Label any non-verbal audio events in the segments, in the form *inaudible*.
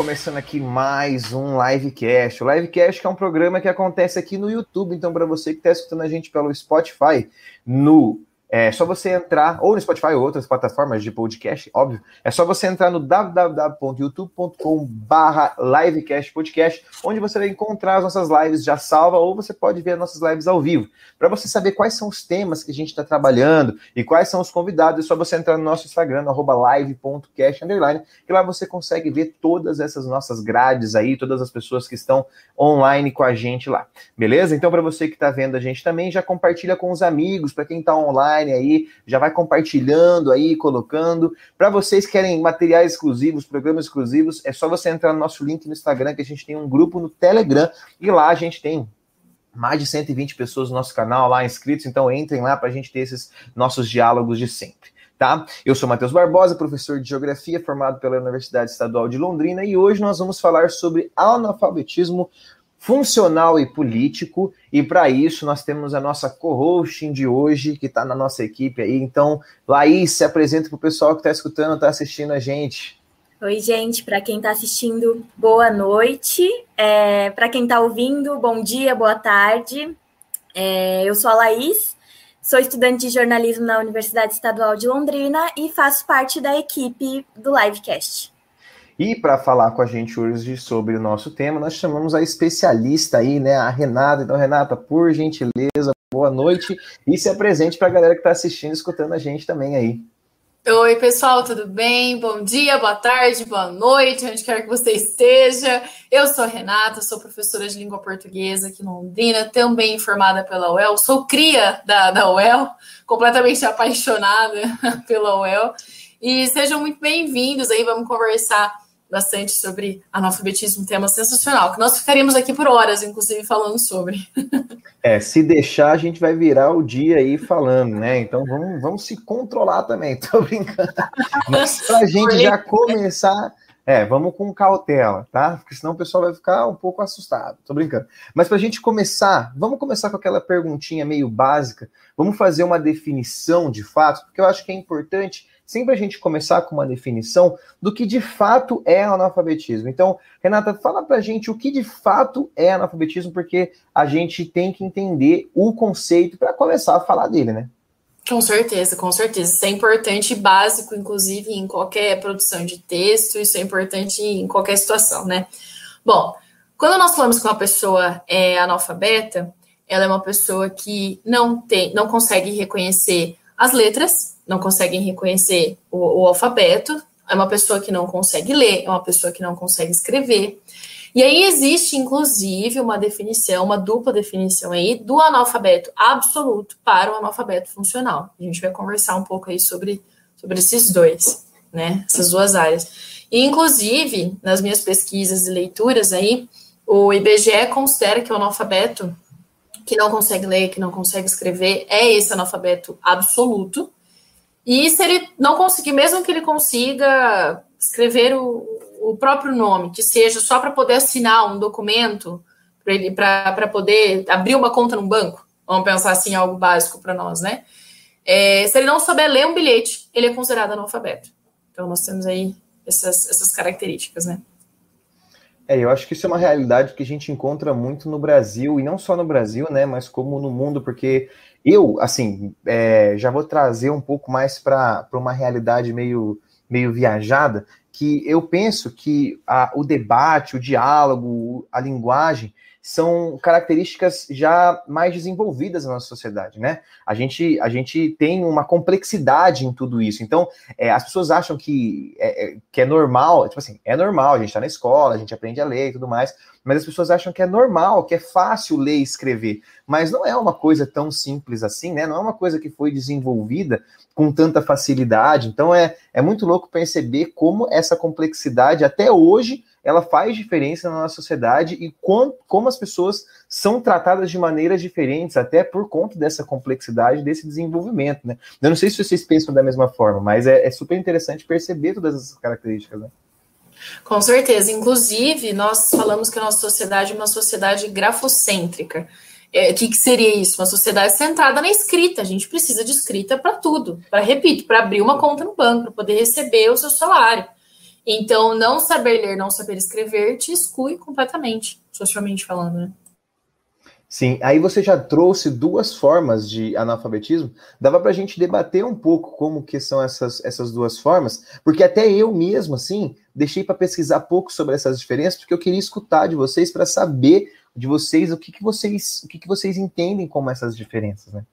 Começando aqui mais um Livecast. O Livecast é um programa que acontece aqui no YouTube. Então, para você que está escutando a gente pelo Spotify, no é só você entrar, ou no Spotify ou outras plataformas de podcast, óbvio. É só você entrar no www.youtube.com barra livecast podcast, onde você vai encontrar as nossas lives já salva, ou você pode ver as nossas lives ao vivo. Para você saber quais são os temas que a gente está trabalhando e quais são os convidados, é só você entrar no nosso Instagram, arroba live.cast, que lá você consegue ver todas essas nossas grades aí, todas as pessoas que estão online com a gente lá. Beleza? Então, para você que está vendo a gente também, já compartilha com os amigos, para quem está online, online aí, já vai compartilhando aí, colocando. Para vocês que querem materiais exclusivos, programas exclusivos, é só você entrar no nosso link no Instagram, que a gente tem um grupo no Telegram, e lá a gente tem mais de 120 pessoas no nosso canal lá inscritos, então entrem lá para a gente ter esses nossos diálogos de sempre. Tá? Eu sou Matheus Barbosa, professor de Geografia, formado pela Universidade Estadual de Londrina, e hoje nós vamos falar sobre analfabetismo funcional e político. E para isso nós temos a nossa co-hosting de hoje, que está na nossa equipe aí. Então, Laís, se apresenta para o pessoal que está escutando, está assistindo a gente. Oi, gente. Para quem está assistindo, boa noite. É, para quem está ouvindo, bom dia, boa tarde. É, eu sou a Laís, sou estudante de jornalismo na Universidade Estadual de Londrina e faço parte da equipe do Livecast. E para falar com a gente hoje sobre o nosso tema, nós chamamos a especialista aí, né, a Renata. Então, Renata, por gentileza, boa noite e se apresente para a galera que está assistindo, escutando a gente também aí. Oi, pessoal, tudo bem? Bom dia, boa tarde, boa noite, onde quer que você esteja. Eu sou a Renata, sou professora de língua portuguesa aqui em Londrina, também formada pela UEL, sou cria da, da UEL, completamente apaixonada *laughs* pela UEL. E sejam muito bem-vindos aí, vamos conversar bastante sobre analfabetismo, um tema sensacional, que nós ficaríamos aqui por horas, inclusive, falando sobre. *laughs* É, se deixar, a gente vai virar o dia aí falando, né? Então vamos, vamos se controlar também, *laughs* tô brincando. Mas pra *laughs* gente já começar, é, vamos com cautela, tá? Porque senão o pessoal vai ficar um pouco assustado, tô brincando. Mas pra gente começar, vamos começar com aquela perguntinha meio básica, vamos fazer uma definição de fato, porque eu acho que é importante sempre a gente começar com uma definição do que de fato é analfabetismo. Então, Renata, fala pra gente o que de fato é analfabetismo, porque a gente tem que entender o conceito para começar a falar dele, né? Com certeza, com certeza. Isso é importante e básico, inclusive, em qualquer produção de texto, isso é importante em qualquer situação, né? Bom, quando nós falamos que uma pessoa é analfabeta, ela é uma pessoa que não tem, não consegue reconhecer as letras, não conseguem reconhecer o, o alfabeto, é uma pessoa que não consegue ler, é uma pessoa que não consegue escrever. E aí existe, inclusive, uma definição, uma dupla definição aí do analfabeto absoluto para o analfabeto funcional. A gente vai conversar um pouco aí sobre, sobre esses dois, né? Essas duas áreas. E, inclusive, nas minhas pesquisas e leituras aí, o IBGE considera que o analfabeto que não consegue ler, que não consegue escrever, é esse analfabeto absoluto. E se ele não conseguir, mesmo que ele consiga escrever o, o próprio nome, que seja só para poder assinar um documento, para poder abrir uma conta num banco, vamos pensar assim, algo básico para nós, né? É, se ele não souber ler um bilhete, ele é considerado analfabeto. Então, nós temos aí essas, essas características, né? É, eu acho que isso é uma realidade que a gente encontra muito no Brasil, e não só no Brasil, né, mas como no mundo, porque eu, assim, é, já vou trazer um pouco mais para uma realidade meio, meio viajada, que eu penso que a, o debate, o diálogo, a linguagem são características já mais desenvolvidas na nossa sociedade, né? A gente, a gente tem uma complexidade em tudo isso. Então, é, as pessoas acham que é, é que é normal, tipo assim, é normal, a gente está na escola, a gente aprende a ler e tudo mais, mas as pessoas acham que é normal, que é fácil ler e escrever. Mas não é uma coisa tão simples assim, né? Não é uma coisa que foi desenvolvida com tanta facilidade. Então, é, é muito louco perceber como essa complexidade, até hoje, ela faz diferença na nossa sociedade e como, como as pessoas são tratadas de maneiras diferentes, até por conta dessa complexidade, desse desenvolvimento, né? Eu não sei se vocês pensam da mesma forma, mas é, é super interessante perceber todas essas características, né? Com certeza. Inclusive, nós falamos que a nossa sociedade é uma sociedade grafocêntrica. É, o que, que, seria isso? Uma sociedade centrada na escrita. A gente precisa de escrita para tudo. Para, repito, para abrir uma conta no banco, para poder receber o seu salário. Então, não saber ler, não saber escrever te exclui completamente, socialmente falando, né? Sim, aí você já trouxe duas formas de analfabetismo. Dava para a gente debater um pouco como que são essas, essas duas formas, porque até eu mesmo, assim, deixei para pesquisar pouco sobre essas diferenças, porque eu queria escutar de vocês para saber de vocês o que, que vocês o que, que vocês entendem como essas diferenças, né?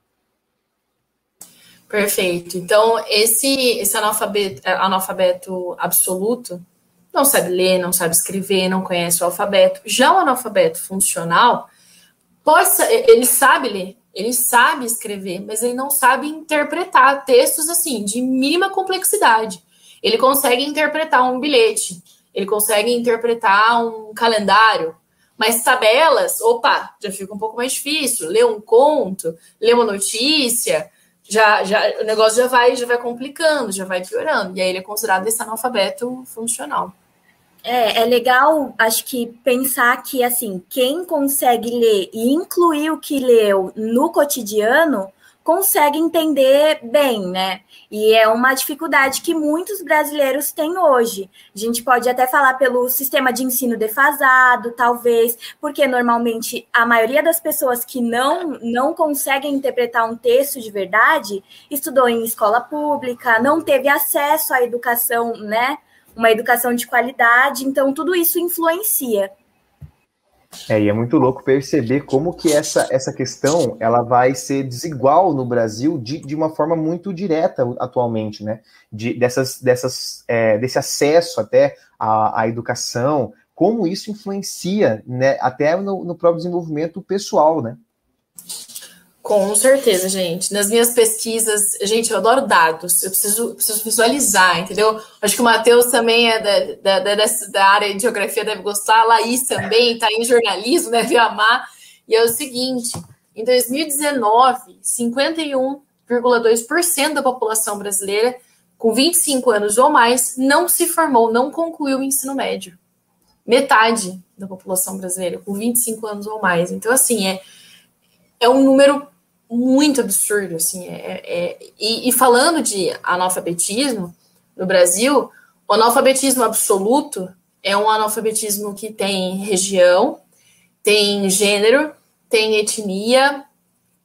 Perfeito. Então, esse, esse analfabeto, analfabeto absoluto não sabe ler, não sabe escrever, não conhece o alfabeto. Já o analfabeto funcional, pode, ele sabe ler, ele sabe escrever, mas ele não sabe interpretar textos assim de mínima complexidade. Ele consegue interpretar um bilhete, ele consegue interpretar um calendário, mas tabelas, opa, já fica um pouco mais difícil. Ler um conto, ler uma notícia, já, já o negócio já vai, já vai complicando, já vai piorando. E aí ele é considerado esse analfabeto funcional. É, é legal, acho que pensar que assim, quem consegue ler e incluir o que leu no cotidiano consegue entender bem, né? E é uma dificuldade que muitos brasileiros têm hoje. A gente pode até falar pelo sistema de ensino defasado, talvez, porque normalmente a maioria das pessoas que não, não conseguem interpretar um texto de verdade estudou em escola pública, não teve acesso à educação, né? Uma educação de qualidade, então tudo isso influencia. É, e é muito louco perceber como que essa, essa questão ela vai ser desigual no Brasil de, de uma forma muito direta atualmente, né? De, dessas, dessas, é, desse acesso até à, à, educação, como isso influencia né, até no, no próprio desenvolvimento pessoal, né? Com certeza, gente. Nas minhas pesquisas, gente, eu adoro dados, eu preciso, preciso visualizar, entendeu? Acho que o Matheus também é da, da, da, da, área de geografia, deve gostar, a Laís também está em jornalismo, deve amar. E é o seguinte: em 2019, 51,2% da população brasileira com 25 anos ou mais não se formou, não concluiu o ensino médio. Metade da população brasileira com 25 anos ou mais. Então, assim, é, é um número muito absurdo, assim. É, é, e, e, falando de analfabetismo no Brasil, o analfabetismo absoluto é um analfabetismo que tem região, tem gênero, tem etnia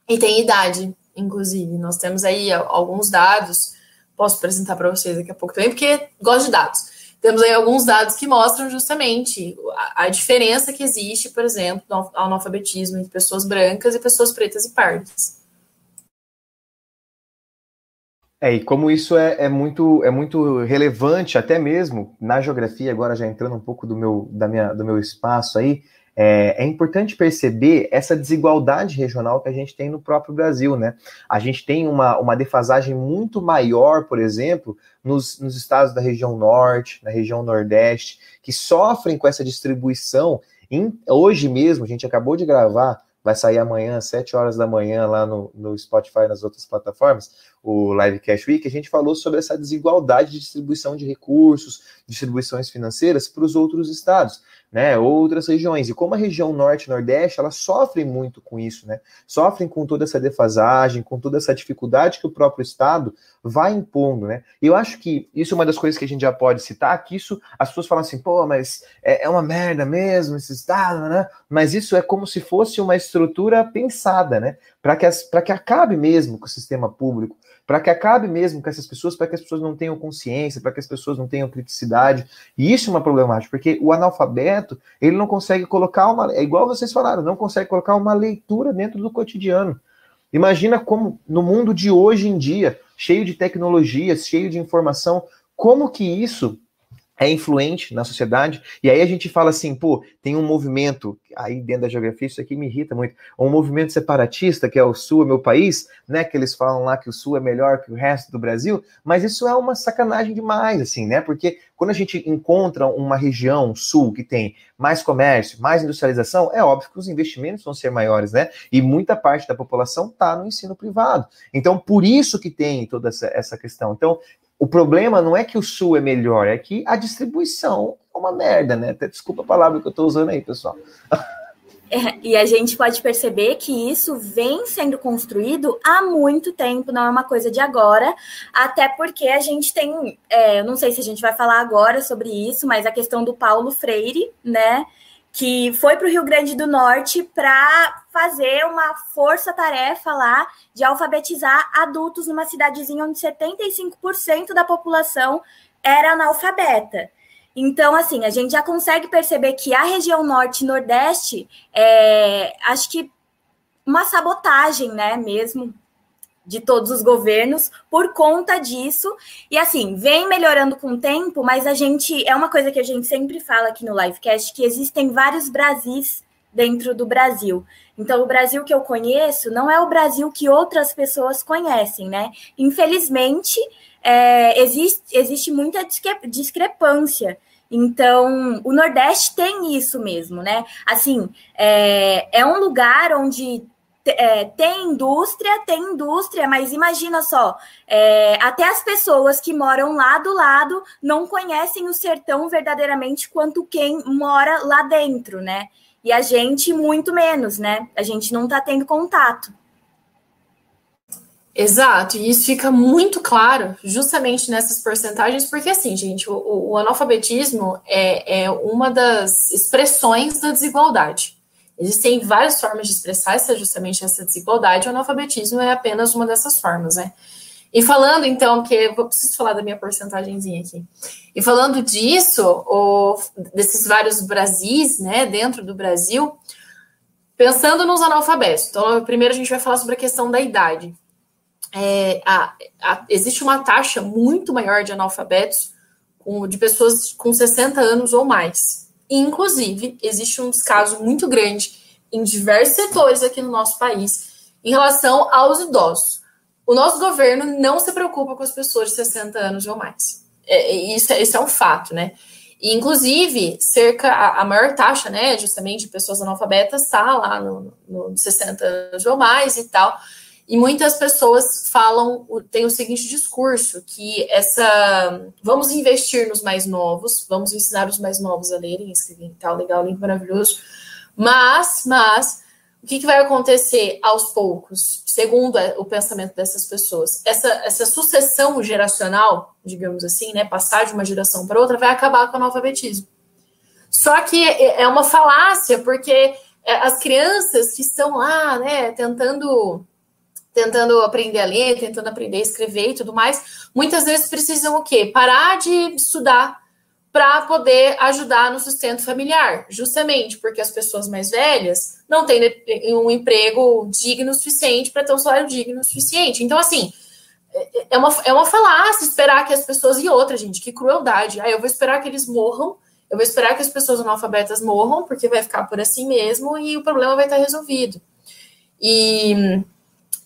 e tem idade, inclusive. Nós temos aí alguns dados, posso apresentar para vocês daqui a pouco também, porque gosto de dados. Temos aí alguns dados que mostram justamente a, a diferença que existe, por exemplo, no analfabetismo entre pessoas brancas e pessoas pretas e pardas. É, e como isso é, é, muito, é muito relevante, até mesmo na geografia, agora já entrando um pouco do meu, da minha, do meu espaço aí, é, é, importante perceber essa desigualdade regional que a gente tem no próprio Brasil, né? A gente tem uma, uma defasagem muito maior, por exemplo, nos, nos estados da região norte, na região nordeste, que sofrem com essa distribuição. Em, hoje mesmo, a gente acabou de gravar, vai sair amanhã, às 7 horas da manhã, lá no, no Spotify e nas outras plataformas, o Live Cash Week, a gente falou sobre essa desigualdade de distribuição de recursos, distribuições financeiras para os outros estados né, outras regiões. E como a região norte e nordeste, elas sofrem muito com isso, né? Sofrem com toda essa defasagem, com toda essa dificuldade que o próprio Estado vai impondo, né? E eu acho que isso é uma das coisas que a gente já pode citar, que isso, as pessoas falam assim, pô, mas é, é uma merda mesmo esse Estado, né? Mas isso é como se fosse uma estrutura pensada, né? Para que, que acabe mesmo com o sistema público, para que acabe mesmo com essas pessoas, para que as pessoas não tenham consciência, para que as pessoas não tenham criticidade. E isso é uma problemática, porque o analfabeto, ele não consegue colocar uma. É igual vocês falaram, não consegue colocar uma leitura dentro do cotidiano. Imagina como no mundo de hoje em dia, cheio de tecnologias, cheio de informação, como que isso é influente na sociedade, e aí a gente fala assim, pô, tem um movimento, aí dentro da geografia isso aqui me irrita muito, um movimento separatista, que é o Sul é meu país, né, que eles falam lá que o Sul é melhor que o resto do Brasil, mas isso é uma sacanagem demais, assim, né, porque quando a gente encontra uma região Sul que tem mais comércio, mais industrialização, é óbvio que os investimentos vão ser maiores, né, e muita parte da população está no ensino privado, então por isso que tem toda essa, essa questão, então o problema não é que o sul é melhor, é que a distribuição é uma merda, né? Desculpa a palavra que eu estou usando aí, pessoal. e a gente pode perceber que isso vem sendo construído há muito tempo, não é uma coisa de agora, até porque a gente tem, é, eu não sei se a gente vai falar agora sobre isso, mas a questão do Paulo Freire, né? Que foi para o Rio Grande do Norte para fazer uma força-tarefa lá de alfabetizar adultos numa cidadezinha onde 75% da população era analfabeta. Então, assim, a gente já consegue perceber que a região norte e nordeste é, acho que uma sabotagem, né, mesmo, de todos os governos por conta disso. E assim, vem melhorando com o tempo, mas a gente é uma coisa que a gente sempre fala aqui no livecast que existem vários Brasis dentro do Brasil. Então, o Brasil que eu conheço não é o Brasil que outras pessoas conhecem, né? Infelizmente, é, existe, existe muita discrepância. Então, o Nordeste tem isso mesmo, né? Assim, é, é um lugar onde é, tem indústria, tem indústria, mas imagina só, é, até as pessoas que moram lá do lado não conhecem o sertão verdadeiramente quanto quem mora lá dentro, né? E a gente muito menos, né? A gente não está tendo contato. Exato, e isso fica muito claro justamente nessas porcentagens, porque assim, gente, o, o analfabetismo é, é uma das expressões da desigualdade. Existem várias formas de expressar essa, justamente essa desigualdade, o analfabetismo é apenas uma dessas formas, né? E falando, então, que eu preciso falar da minha porcentagemzinha aqui. E falando disso, o, desses vários Brasis, né, dentro do Brasil, pensando nos analfabetos. Então, primeiro a gente vai falar sobre a questão da idade. É, a, a, existe uma taxa muito maior de analfabetos de pessoas com 60 anos ou mais. Inclusive, existe um descaso muito grande em diversos setores aqui no nosso país em relação aos idosos. O nosso governo não se preocupa com as pessoas de 60 anos ou mais. É, é, isso, é, isso é um fato, né? E, inclusive, cerca a, a, maior taxa, né, justamente de pessoas analfabetas está lá no, no 60 anos ou mais e tal. E muitas pessoas falam, tem o seguinte discurso, que essa vamos investir nos mais novos, vamos ensinar os mais novos a lerem, escreverem tal, legal, lindo, maravilhoso. Mas, mas, o que, que, vai acontecer aos poucos, segundo o pensamento dessas pessoas? Essa, essa sucessão geracional, digamos assim, né, passar de uma geração para outra, vai acabar com o analfabetismo. Só que é, é uma falácia, porque é, as crianças que estão lá, né, tentando tentando aprender a ler, tentando aprender a escrever e tudo mais, muitas vezes precisam o quê? Parar de estudar para poder ajudar no sustento familiar, justamente porque as pessoas mais velhas não têm um emprego digno o suficiente para ter um salário digno o suficiente. Então, assim, é uma, é uma falácia esperar que as pessoas. E outra, gente, que crueldade. Ah, eu vou esperar que eles morram, eu vou esperar que as pessoas analfabetas morram, porque vai ficar por assim mesmo e o problema vai estar resolvido. E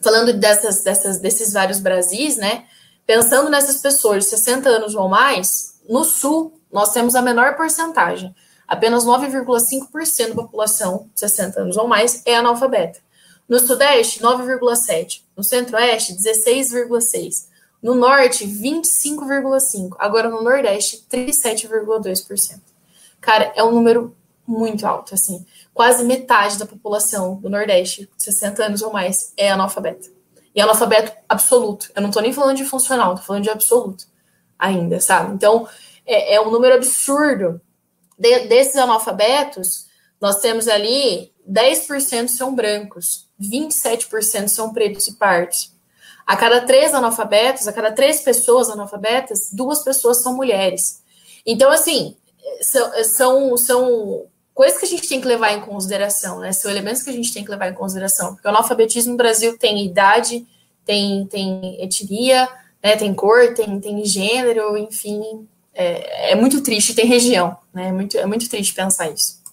falando dessas, dessas, desses vários Brasis, né? Pensando nessas pessoas de 60 anos ou mais, no Sul, nós temos a menor porcentagem. Apenas 9,5% da população de 60 anos ou mais é analfabeta. No Sudeste, 9,7%. No Centro-Oeste, 16,6%. No Norte, 25,5%. Agora, no Nordeste, 37,2%. Cara, é um número muito alto, assim quase metade da população do Nordeste, 60 anos ou mais, é analfabeta. E analfabeto absoluto. Eu não tô nem falando de funcional, tô falando de absoluto ainda, sabe? Então, é, é um número absurdo. De, desses analfabetos, nós temos ali 10% são brancos, 27% são pretos e pardos. A cada três analfabetos, a cada três pessoas analfabetas, duas pessoas são mulheres. Então, assim, são, são, são coisas que a gente tem que levar em consideração, né? São elementos que a gente tem que levar em consideração. Porque o analfabetismo no Brasil tem idade, tem, tem etnia, né? tem cor, tem, tem gênero, enfim. É, é muito triste, tem região, né? É muito, é muito triste pensar isso.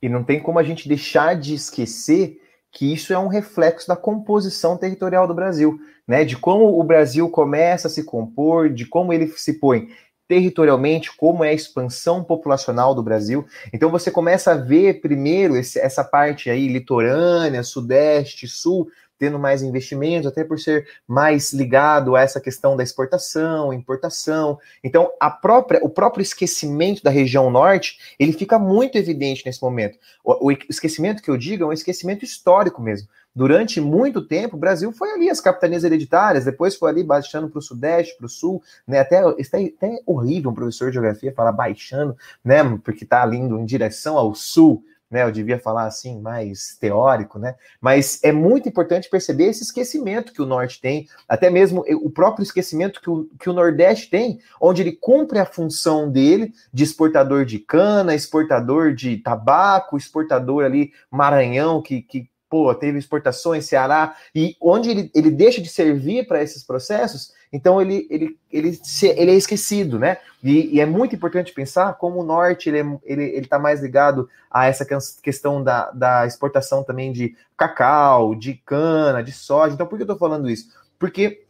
E não tem como a gente deixar de esquecer que isso é um reflexo da composição territorial do Brasil, né? De como o Brasil começa a se compor, de como ele se põe territorialmente, como é a expansão populacional do Brasil. Então você começa a ver primeiro esse, essa parte aí litorânea, sudeste, sul, tendo mais investimentos, até por ser mais ligado a essa questão da exportação, importação. Então, a própria, o próprio esquecimento da região norte, ele fica muito evidente nesse momento. O, o esquecimento que eu digo é um esquecimento histórico mesmo. Durante muito tempo, o Brasil foi ali as capitanias hereditárias, depois foi ali baixando para o sudeste, para o sul, né? Até, até, até horrível um professor de geografia falar baixando, né? Porque está ali indo em direção ao sul, né? Eu devia falar assim, mais teórico, né? Mas é muito importante perceber esse esquecimento que o norte tem, até mesmo o próprio esquecimento que o, que o Nordeste tem, onde ele cumpre a função dele de exportador de cana, exportador de tabaco, exportador ali Maranhão, que, que pô, teve exportações, Ceará, e onde ele, ele deixa de servir para esses processos, então ele, ele, ele, ele é esquecido, né? E, e, é muito importante pensar como o norte ele está ele, ele tá mais ligado a essa questão da, da exportação também de cacau, de cana, de soja. Então, por que eu estou falando isso? Porque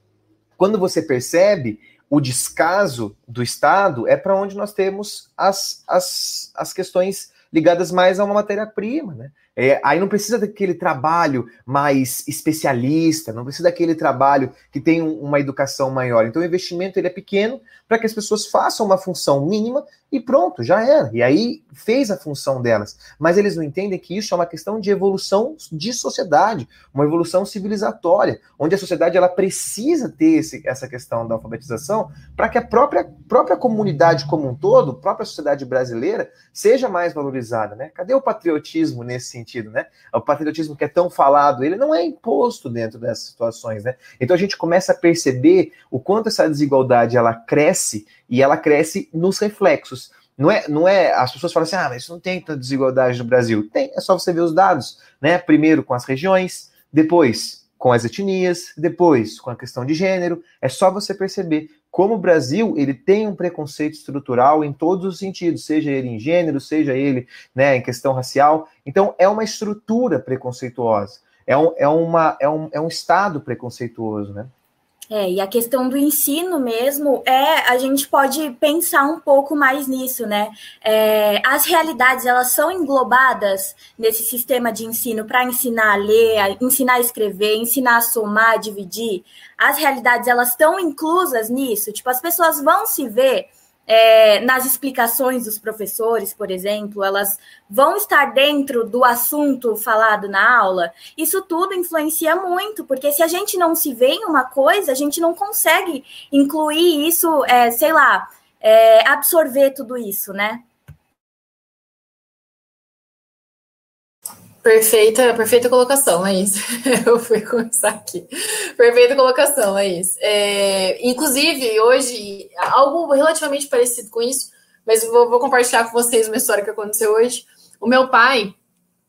quando você percebe o descaso do Estado, é para onde nós temos as, as, as questões ligadas mais a uma matéria-prima, né? É, aí não precisa daquele trabalho mais especialista, não precisa daquele trabalho que tem uma educação maior. Então o investimento ele é pequeno para que as pessoas façam uma função mínima e pronto, já era. E aí fez a função delas. Mas eles não entendem que isso é uma questão de evolução de sociedade, uma evolução civilizatória, onde a sociedade ela precisa ter esse, essa questão da alfabetização para que a própria, própria comunidade como um todo, a própria sociedade brasileira, seja mais valorizada. Né? Cadê o patriotismo nesse sentido, né? O patriotismo que é tão falado, ele não é imposto dentro dessas situações, né? Então a gente começa a perceber o quanto essa desigualdade ela cresce e ela cresce nos reflexos. Não é, não é, as pessoas falam assim, ah, mas não tem tanta desigualdade no Brasil. Tem, é só você ver os dados, né? Primeiro com as regiões, depois com as etnias, depois com a questão de gênero. É só você perceber como o Brasil ele tem um preconceito estrutural em todos os sentidos, seja ele em gênero, seja ele né, em questão racial. Então, é uma estrutura preconceituosa, é um, é uma, é um, é um estado preconceituoso, né? É, e a questão do ensino mesmo é a gente pode pensar um pouco mais nisso, né? É, as realidades elas são englobadas nesse sistema de ensino para ensinar a ler, a ensinar a escrever, ensinar a somar, a dividir. As realidades elas estão inclusas nisso. Tipo, as pessoas vão se ver é, nas explicações dos professores, por exemplo, elas vão estar dentro do assunto falado na aula. Isso tudo influencia muito, porque se a gente não se vê em uma coisa, a gente não consegue incluir isso, é, sei lá, é, absorver tudo isso, né? Perfeita, perfeita colocação, é isso. *laughs* Eu fui começar aqui. Perfeita colocação, é isso. É, inclusive, hoje, algo relativamente parecido com isso, mas vou, vou, compartilhar com vocês uma história que aconteceu hoje. O meu pai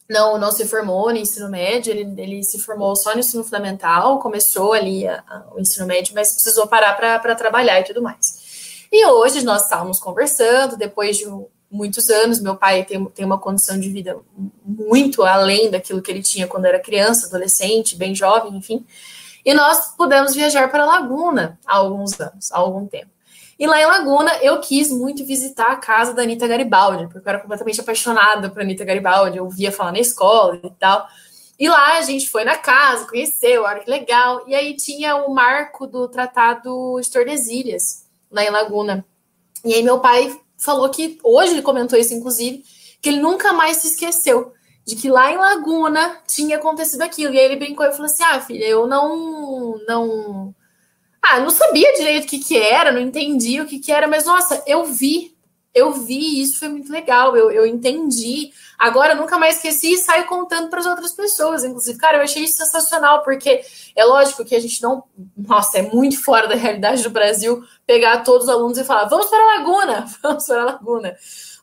não, não se formou no ensino médio, ele, ele se formou só no ensino fundamental, começou ali a, a, o ensino médio, mas precisou parar para trabalhar e tudo mais. E hoje nós estávamos conversando, depois de um muitos anos. Meu pai tem, tem uma condição de vida muito além daquilo que ele tinha quando era criança, adolescente, bem jovem, enfim. E nós pudemos viajar para Laguna há alguns anos, há algum tempo. E lá em Laguna eu quis muito visitar a casa da Anitta Garibaldi, porque eu era completamente apaixonada por Anitta Garibaldi, eu ouvia falar na escola e tal. E lá a gente foi na casa, conheceu, olha que legal. E aí tinha o marco do Tratado de Tordesilhas, lá em Laguna. E aí meu pai falou que, hoje ele comentou isso, inclusive, que ele nunca mais se esqueceu de que lá em Laguna tinha acontecido aquilo. E aí ele brincou e falou assim: ah, filha, eu não. não ah, não sabia direito o que, que era, não entendi o que, que era, mas nossa, eu vi, eu vi, isso foi muito legal, eu, eu entendi. Agora nunca mais esqueci e saio contando para as outras pessoas. Inclusive, cara, eu achei isso sensacional, porque é lógico que a gente não. Nossa, é muito fora da realidade do Brasil pegar todos os alunos e falar: vamos para a Laguna, *laughs* vamos para a Laguna.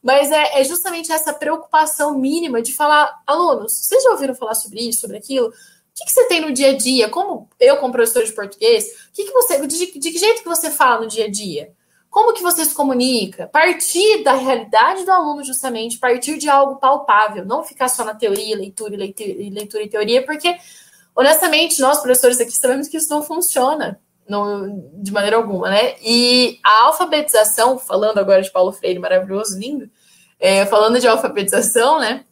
Mas é, é justamente essa preocupação mínima de falar, alunos, vocês já ouviram falar sobre isso, sobre aquilo? O que, que, você tem no dia a dia? Como eu, como professor de português, que, que você, de, de que jeito que você fala no dia a dia? Como que você se comunica? Partir da realidade do aluno, justamente, partir de algo palpável, não ficar só na teoria, leitura, leitura, leitura e teoria, porque, honestamente, nós, professores aqui, sabemos que isso não funciona não, de maneira alguma, né? E a alfabetização, falando agora de Paulo Freire, maravilhoso, lindo, é, falando de alfabetização, né?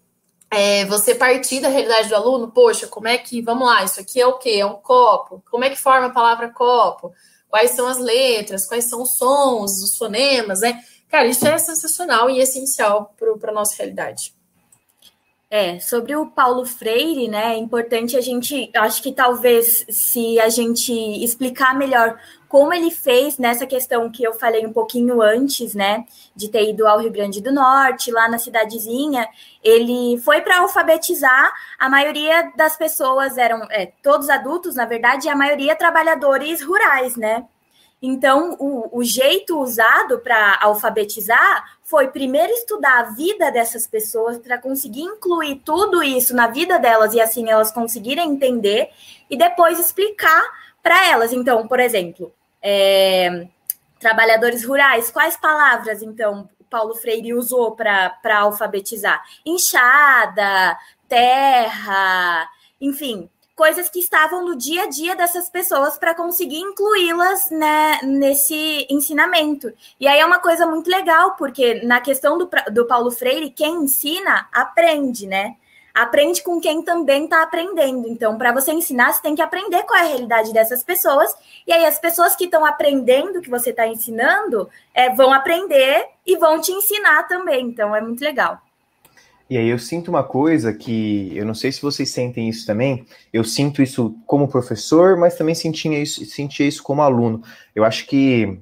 é, você partir da realidade do aluno, poxa, como é que, vamos lá, isso aqui é o quê? É um copo. Como é que forma a palavra copo? Quais são as letras? Quais são os sons, os fonemas, né? Cara, isso é sensacional e essencial para a nossa realidade. É, sobre o Paulo Freire, né, é importante a gente, acho que talvez se a gente explicar melhor como ele fez nessa questão que eu falei um pouquinho antes, né, de ter ido ao Rio Grande do Norte, lá na cidadezinha, ele foi para alfabetizar, a maioria das pessoas eram, é, todos adultos, na verdade, e a maioria trabalhadores rurais, né, então, o, o jeito usado para alfabetizar foi primeiro estudar a vida dessas pessoas para conseguir incluir tudo isso na vida delas e assim elas conseguirem entender e depois explicar para elas. Então, por exemplo, é, trabalhadores rurais, quais palavras então Paulo Freire usou para alfabetizar? Enxada, terra, enfim, coisas que estavam no dia a dia dessas pessoas para conseguir incluí-las né, nesse ensinamento. E aí é uma coisa muito legal, porque na questão do, do Paulo Freire, quem ensina, aprende, né? Aprende com quem também está aprendendo. Então, para você ensinar, você tem que aprender qual é a realidade dessas pessoas. E aí, as pessoas que estão aprendendo o que você está ensinando é, vão aprender e vão te ensinar também. Então, é muito legal. E aí eu sinto uma coisa que eu não sei se vocês sentem isso também. Eu sinto isso como professor, mas também sentia isso, sentia isso como aluno. Eu acho que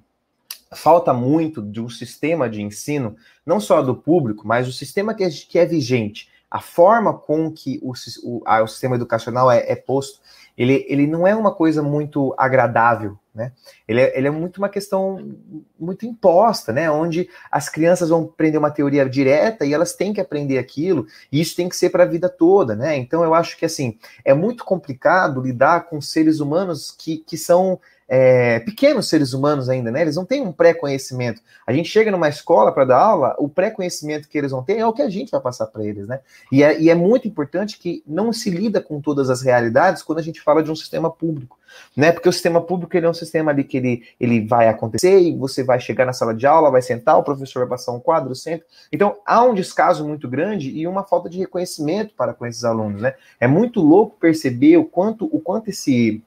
falta muito de um sistema de ensino, não só do público, mas o sistema que é, que é vigente, a forma com que o, o, a, o sistema educacional é, é posto, ele, ele não é uma coisa muito agradável né? Ele, é, ele é muito uma questão muito imposta, né? Onde as crianças vão aprender uma teoria direta e elas têm que aprender aquilo, e isso tem que ser para a vida toda, né? Então eu acho que assim é muito complicado lidar com seres humanos que, que são é, pequenos seres humanos ainda, né? Eles não têm um pré-conhecimento. A gente chega numa escola para dar aula, o pré-conhecimento que eles vão ter é o que a gente vai passar para eles, né? E é, e é muito importante que não se lida com todas as realidades quando a gente fala de um sistema público, né? Porque o sistema público ele é um sistema ali que ele, ele vai acontecer e você vai chegar na sala de aula, vai sentar, o professor vai passar um quadro, sempre. Então há um descaso muito grande e uma falta de reconhecimento para com esses alunos, né? É muito louco perceber o quanto o quanto esse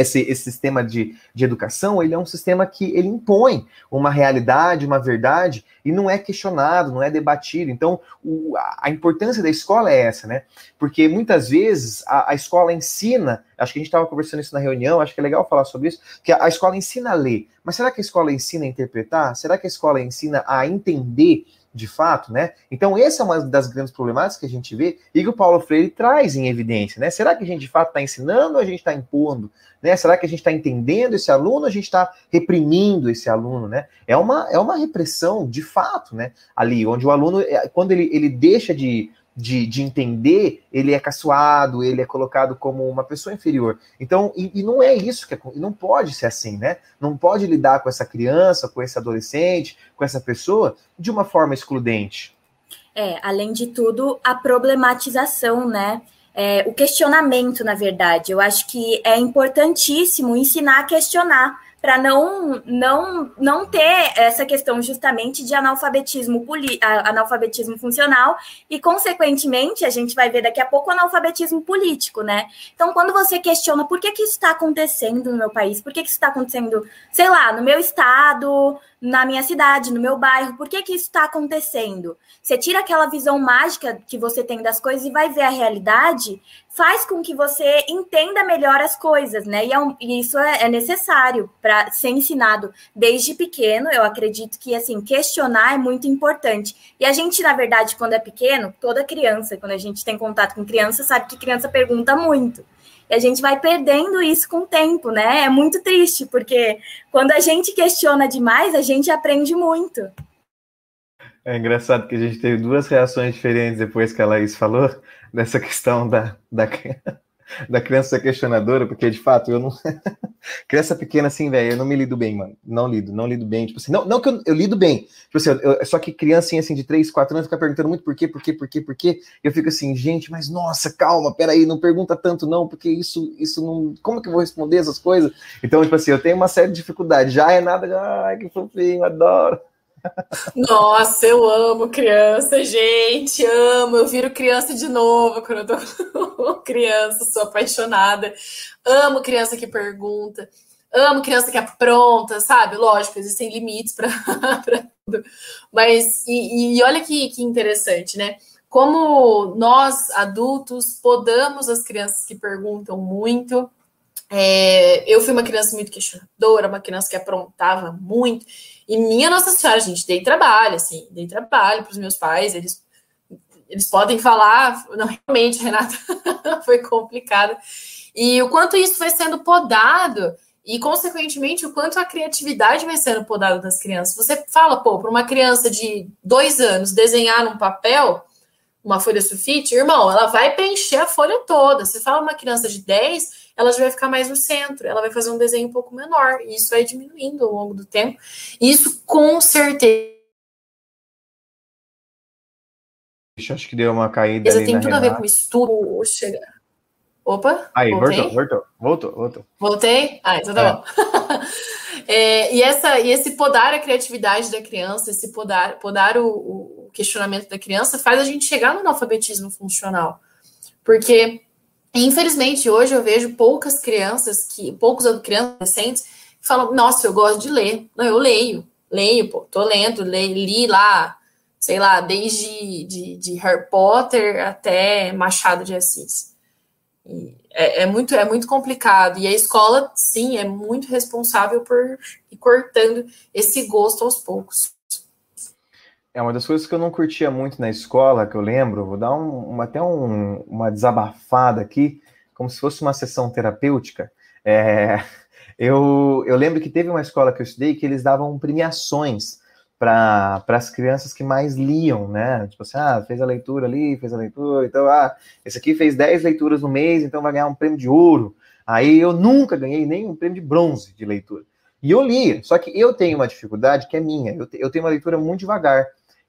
esse, esse sistema de, de educação, ele é um sistema que ele impõe uma realidade, uma verdade, e não é questionado, não é debatido. Então, o, a importância da escola é essa, né? Porque muitas vezes a, a escola ensina, acho que a gente estava conversando isso na reunião, acho que é legal falar sobre isso, que a, a escola ensina a ler, mas será que a escola ensina a interpretar? Será que a escola ensina a entender de fato, né? Então, essa é uma das grandes problemáticas que a gente vê e que o Paulo Freire traz em evidência, né? Será que a gente de fato está ensinando ou a gente está impondo? Né? Será que a gente está entendendo esse aluno ou a gente está reprimindo esse aluno, né? É uma, é uma repressão de fato, né? Ali, onde o aluno, é, quando ele, ele deixa de de, de entender, ele é caçoado, ele é colocado como uma pessoa inferior. Então, e, e não é isso que é, não pode ser assim, né? Não pode lidar com essa criança, com esse adolescente, com essa pessoa de uma forma excludente. É, além de tudo, a problematização, né? É, o questionamento, na verdade. Eu acho que é importantíssimo ensinar a questionar para não, não, não ter essa questão justamente de analfabetismo, analfabetismo funcional e, consequentemente, a gente vai ver daqui a pouco analfabetismo político, né? Então, quando você questiona por que, que isso está acontecendo no meu país, por que, que isso está acontecendo, sei lá, no meu estado, na minha cidade, no meu bairro, por que, que isso está acontecendo? Você tira aquela visão mágica que você tem das coisas e vai ver a realidade, faz com que você entenda melhor as coisas, né? E, é um, e isso é, é necessário para ser ensinado desde pequeno. Eu acredito que, assim, questionar é muito importante. E a gente, na verdade, quando é pequeno, toda criança, quando a gente tem contato com criança, sabe que criança pergunta muito. E a gente vai perdendo isso com o tempo, né? É muito triste, porque quando a gente questiona demais, a gente aprende muito. É engraçado que a gente teve duas reações diferentes depois que a Laís falou dessa questão da, da, *laughs* da criança questionadora, porque de fato eu não. *laughs* criança pequena assim, velho, eu não me lido bem, mano. Não lido, não lido bem. Tipo assim, não, não que eu, eu lido bem. Tipo assim, eu, só que criança assim de 3, 4 anos fica perguntando muito por quê, por quê, por quê, por quê. Eu fico assim, gente, mas nossa, calma, peraí, não pergunta tanto não, porque isso, isso não. Como que eu vou responder essas coisas? Então, tipo assim, eu tenho uma série de dificuldades. Já é nada, ai, que fofinho, adoro. Nossa, eu amo criança, gente, amo. Eu viro criança de novo quando eu tô *laughs* criança, sou apaixonada. Amo criança que pergunta, amo criança que apronta, sabe? Lógico, existem limites para *laughs* tudo. Mas, e, e olha que, que interessante, né? Como nós, adultos, podamos as crianças que perguntam muito. É, eu fui uma criança muito questionadora, uma criança que aprontava muito. E minha Nossa Senhora, gente, dei trabalho, assim, dei trabalho para os meus pais, eles, eles podem falar, não, realmente, Renata, *laughs* foi complicado. E o quanto isso vai sendo podado e, consequentemente, o quanto a criatividade vai sendo podada das crianças. Você fala, pô, para uma criança de dois anos desenhar num papel, uma folha sulfite, irmão, ela vai preencher a folha toda. Você fala uma criança de 10, ela já vai ficar mais no centro, ela vai fazer um desenho um pouco menor, e isso vai diminuindo ao longo do tempo. Isso com certeza. Acho que deu uma caída. Tem tudo Renata. a ver com estudo. Chega... Opa! Aí, voltou, voltou, voltou, voltou. Voltei? Ah, então tá é. bom. *laughs* é, e, essa, e esse podar a criatividade da criança, esse podar, podar o, o questionamento da criança, faz a gente chegar no analfabetismo funcional. Porque infelizmente, hoje eu vejo poucas crianças que, poucos crianças adolescentes que falam, nossa, eu gosto de ler. Não, eu leio, leio, pô, tô lendo, li lá, sei lá, desde de, de Harry Potter até Machado de Assis. É, é, muito, é muito complicado. E a escola, sim, é muito responsável por ir cortando esse gosto aos poucos. É uma das coisas que eu não curtia muito na escola, que eu lembro, vou dar um, uma, até um, uma desabafada aqui, como se fosse uma sessão terapêutica. É, *laughs* eu, eu lembro que teve uma escola que eu estudei que eles davam premiações para as crianças que mais liam, né? Tipo assim, ah, fez a leitura ali, fez a leitura, então, ah, esse aqui fez 10 leituras no mês, então vai ganhar um prêmio de ouro. Aí eu nunca ganhei nem um prêmio de bronze de leitura. E eu lia, só que eu tenho uma dificuldade que é minha, eu, eu tenho uma leitura muito devagar.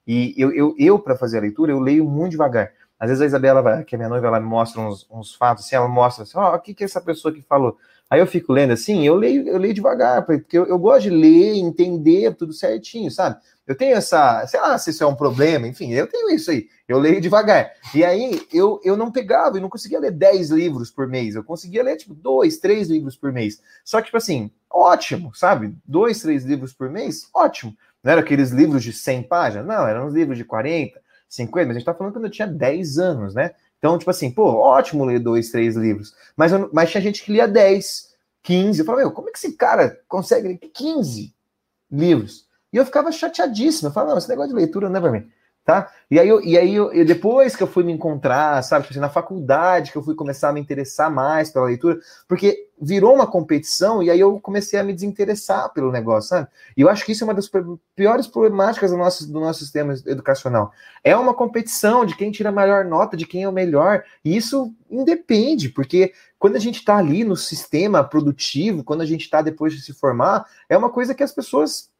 E eu, eu, eu para fazer a leitura, eu leio muito devagar. Às vezes a Isabela, que é minha noiva, ela me mostra uns, uns fatos, assim, ela mostra assim, ó, oh, o que que essa pessoa que falou? Aí eu fico lendo assim, eu leio, eu leio devagar, porque eu, eu gosto de ler, entender tudo certinho, sabe? Eu tenho essa, sei lá se isso é um problema, enfim, eu tenho isso aí, eu leio devagar. E aí eu, eu não pegava, eu não conseguia ler 10 livros por mês, eu conseguia ler, tipo, dois, três livros por mês. Só que, tipo assim, ótimo, sabe? Dois, três livros por mês, ótimo. Não eram aqueles livros de 100 páginas, não, eram uns livros de 40, 50, mas a gente tá falando quando eu tinha 10 anos, né? Então, tipo assim, pô, ótimo ler dois, três livros. Mas, mas tinha gente que lia 10, 15. Eu falava, meu, como é que esse cara consegue ler 15 livros? E eu ficava chateadíssimo. Eu falava, não, esse negócio de leitura não é pra mim tá? E aí, eu, e aí eu, depois que eu fui me encontrar, sabe, tipo assim, na faculdade que eu fui começar a me interessar mais pela leitura, porque virou uma competição e aí eu comecei a me desinteressar pelo negócio, sabe? E eu acho que isso é uma das piores problemáticas do nosso, do nosso sistema educacional. É uma competição de quem tira a melhor nota, de quem é o melhor, e isso independe, porque quando a gente está ali no sistema produtivo, quando a gente está depois de se formar, é uma coisa que as pessoas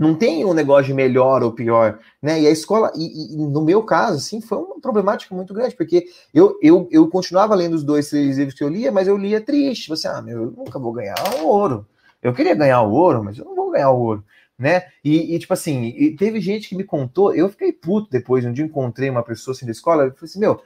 não tem um negócio de melhor ou pior, né? E a escola, e, e, no meu caso, assim, foi uma problemática muito grande, porque eu, eu, eu continuava lendo os dois, três livros que eu lia, mas eu lia triste. Você, ah, meu, eu nunca vou ganhar o ouro. Eu queria ganhar o ouro, mas eu não vou ganhar o ouro, né? E, e tipo assim, e teve gente que me contou, eu fiquei puto depois, um dia encontrei uma pessoa assim da escola, eu falei assim, meu,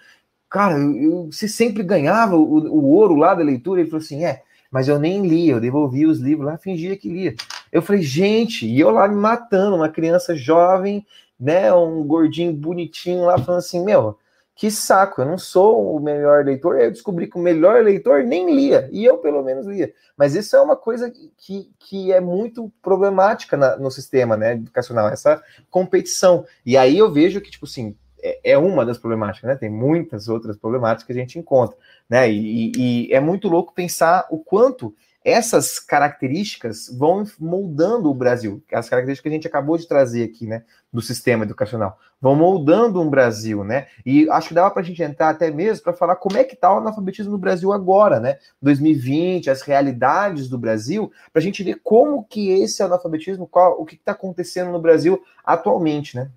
cara, eu, eu, você sempre ganhava o, o ouro lá da leitura, ele falou assim, é, mas eu nem lia, eu devolvia os livros lá, fingia que lia. Eu falei, gente, e eu lá me matando, uma criança jovem, né, um gordinho bonitinho lá, falando assim, meu, que saco, eu não sou o melhor leitor, eu descobri que o melhor leitor nem lia, e eu pelo menos lia. Mas isso é uma coisa que, que é muito problemática na, no sistema né, educacional, essa competição. E aí eu vejo que, tipo assim, é, é uma das problemáticas, né? Tem muitas outras problemáticas que a gente encontra, né? E, e, é muito louco pensar o quanto essas características vão moldando o Brasil, as características que a gente acabou de trazer aqui, né, do sistema educacional, vão moldando um Brasil, né? E acho que dava para a gente entrar até mesmo para falar como é que está o analfabetismo no Brasil agora, né? 2020, as realidades do Brasil, para a gente ver como que esse analfabetismo, qual, o que está acontecendo no Brasil atualmente, né?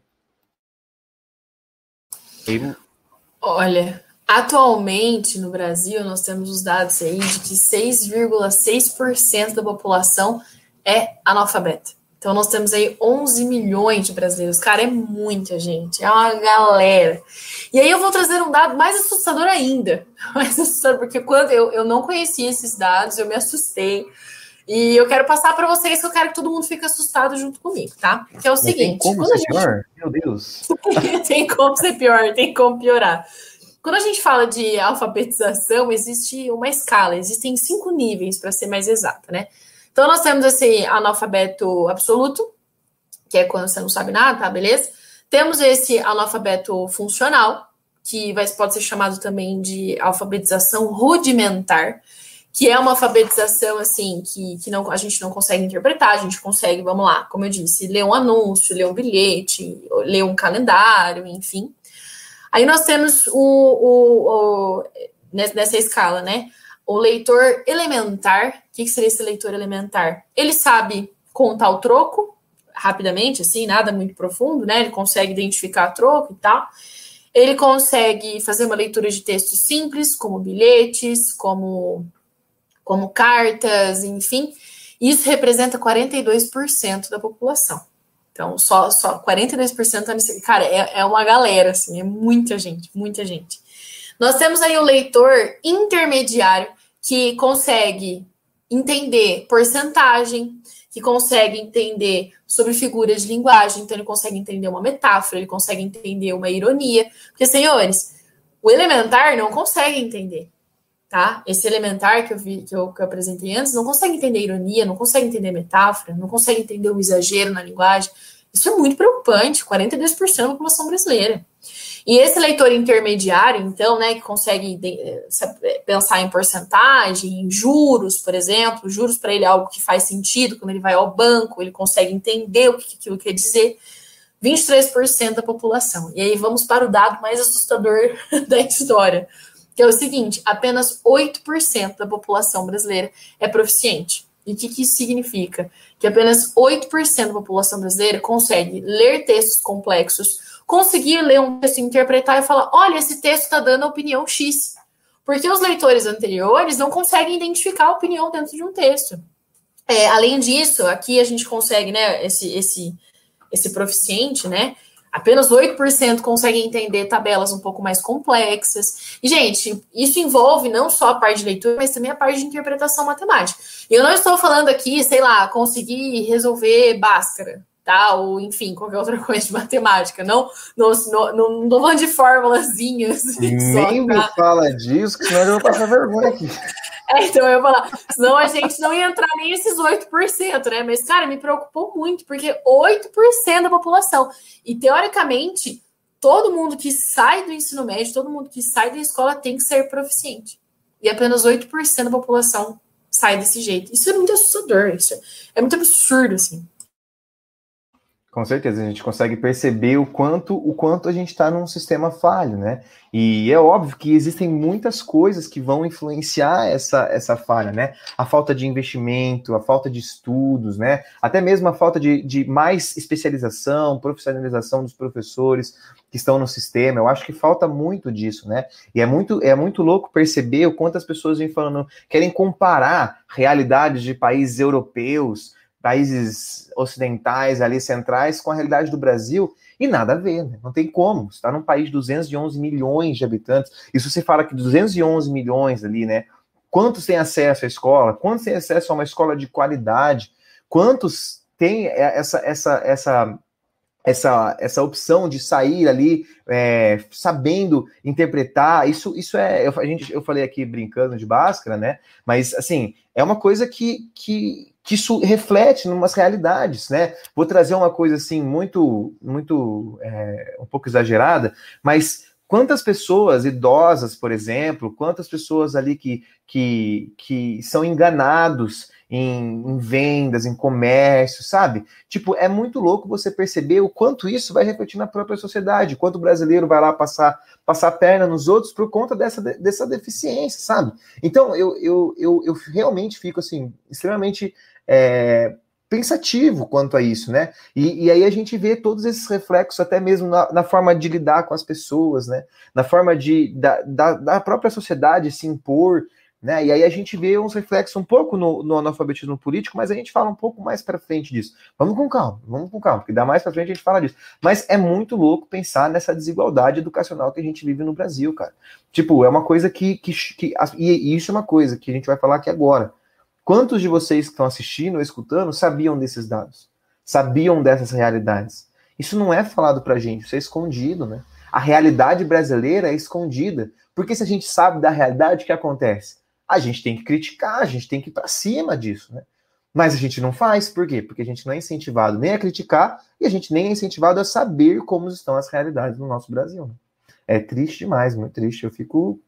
Olha, atualmente no Brasil nós temos os dados aí de que 6,6% da população é analfabeta. Então, nós temos aí 11 milhões de brasileiros. Cara, é muita gente, é uma galera. E aí eu vou trazer um dado mais assustador ainda. *laughs* Mais assustador, porque quando eu, eu não conhecia esses dados, eu me assustei. E eu quero passar para vocês que eu quero que todo mundo fique assustado junto comigo, tá? Que é o Mas seguinte. Tem como ser gente... pior? Meu Deus. *laughs* tem como ser pior, tem como piorar. Quando a gente fala de alfabetização, existe uma escala, existem cinco níveis, para ser mais exata, né? Então, nós temos esse analfabeto absoluto, que é quando você não sabe nada, tá? Beleza? Temos esse analfabeto funcional, que vai, pode ser chamado também de alfabetização rudimentar, que é uma alfabetização assim que, que não, a gente não consegue interpretar, a gente consegue, vamos lá, como eu disse, ler um anúncio, ler um bilhete, ler um calendário, enfim. Aí nós temos o, o, o nessa escala, né? o leitor elementar, o que, seria esse leitor elementar? Ele sabe contar o troco rapidamente, assim, nada muito profundo, né? Ele consegue identificar troco e tal. Ele consegue fazer uma leitura de texto simples, como bilhetes, como, como cartas, enfim. Isso representa 42% da população. Então, só, só 42%, cara, é, é uma galera, assim, é muita gente, muita gente. Nós temos aí o leitor intermediário, que consegue entender porcentagem, que consegue entender sobre figuras de linguagem, então ele consegue entender uma metáfora, ele consegue entender uma ironia. Porque, senhores, o elementar não consegue entender, tá? Esse elementar que eu vi, que eu, que eu apresentei antes, não consegue entender ironia, não consegue entender metáfora, não consegue entender o exagero na linguagem. Isso é muito preocupante, 42% da população brasileira. E esse leitor intermediário, então, né, que consegue eh, pensar em porcentagem, em juros, por exemplo, juros para ele é algo que faz sentido, quando ele vai ao banco, ele consegue entender o que aquilo quer dizer, 23% da população. E aí vamos para o dado mais assustador *laughs* da história, que é o seguinte: apenas 8% da população brasileira é proficiente. E o que, que isso significa? Que apenas 8% da população brasileira consegue ler textos complexos conseguir ler um texto, interpretar e falar: olha, esse texto está dando a opinião X. Porque os leitores anteriores não conseguem identificar a opinião dentro de um texto. É, além disso, aqui a gente consegue, né, esse, esse, esse proficiente, né? Apenas 8% conseguem entender tabelas um pouco mais complexas. E, gente, isso envolve não só a parte de leitura, mas também a parte de interpretação matemática. E eu não estou falando aqui, sei lá, conseguir resolver Bhaskara tá? Ou, enfim, qualquer outra *laughs* coisa de matemática. Não, não, não, não, não falando de formulazinhas. *laughs* Nem só, tá? me fala disso, que senão eu vou passar vergonha aqui. *laughs* É, então eu ia falar, senão a gente não ia entrar nem esses 8%, né? Mas, cara, me preocupou muito, porque 8% da população. E, teoricamente, todo mundo que sai do ensino médio, todo mundo que sai da escola tem que ser proficiente. E apenas 8% da população sai desse jeito. Isso é muito assustador, isso é muito absurdo, assim. Com certeza, a gente consegue perceber o quanto o quanto a gente está num sistema falho, né? E é óbvio que existem muitas coisas que vão influenciar essa, essa falha, né? A falta de investimento, a falta de estudos, né? Até mesmo a falta de, de mais especialização, profissionalização dos professores que estão no sistema. Eu acho que falta muito disso, né? E é muito, é muito louco perceber o quanto as pessoas vêm falando, querem comparar realidades de países europeus países ocidentais, ali centrais, com a realidade do Brasil, e nada a ver, né? não tem como. Está num país de 211 milhões de habitantes, e se fala que 211 milhões ali, né? Quantos têm acesso à escola? Quantos têm acesso a uma escola de qualidade? Quantos têm essa, essa, essa, essa, essa opção de sair ali é, sabendo interpretar? Isso, isso é. Eu, a gente, eu falei aqui brincando de Bhaskara, né? Mas assim, é uma coisa que, que, que isso reflete em umas realidades, né? Vou trazer uma coisa assim muito, muito, é, um pouco exagerada, mas quantas pessoas idosas, por exemplo, quantas pessoas ali que, que, que são enganados em, em, vendas, em comércio, sabe? Tipo, é muito louco você perceber o quanto isso vai refletir na própria sociedade, quanto o brasileiro vai lá passar, passar perna nos outros por conta dessa, dessa deficiência, sabe? Então, eu, eu, eu, eu realmente fico, assim, extremamente é, pensativo quanto a isso, né? E, e, aí a gente vê todos esses reflexos, até mesmo na, na forma de lidar com as pessoas, né? Na forma de da, da, da própria sociedade se impor Né? E aí a gente vê uns reflexos um pouco no, no analfabetismo político, mas a gente fala um pouco mais para frente disso. Vamos com calma, vamos com calma, porque dá mais para frente a gente fala disso. Mas é muito louco pensar nessa desigualdade educacional que a gente vive no Brasil, cara. Tipo, é uma coisa que, que, que e isso é uma coisa que a gente vai falar aqui agora. Quantos de vocês que estão assistindo ou escutando sabiam desses dados? Sabiam dessas realidades? Isso não é falado pra gente, isso é escondido, né? A realidade brasileira é escondida. Porque se a gente sabe da realidade, o que acontece? a gente tem que criticar, a gente tem que ir para cima disso, né? Mas a gente não faz, por quê? Porque a gente não é incentivado nem a criticar e a gente nem é incentivado a saber como estão as realidades no nosso Brasil. Né? É triste demais, muito triste. Eu fico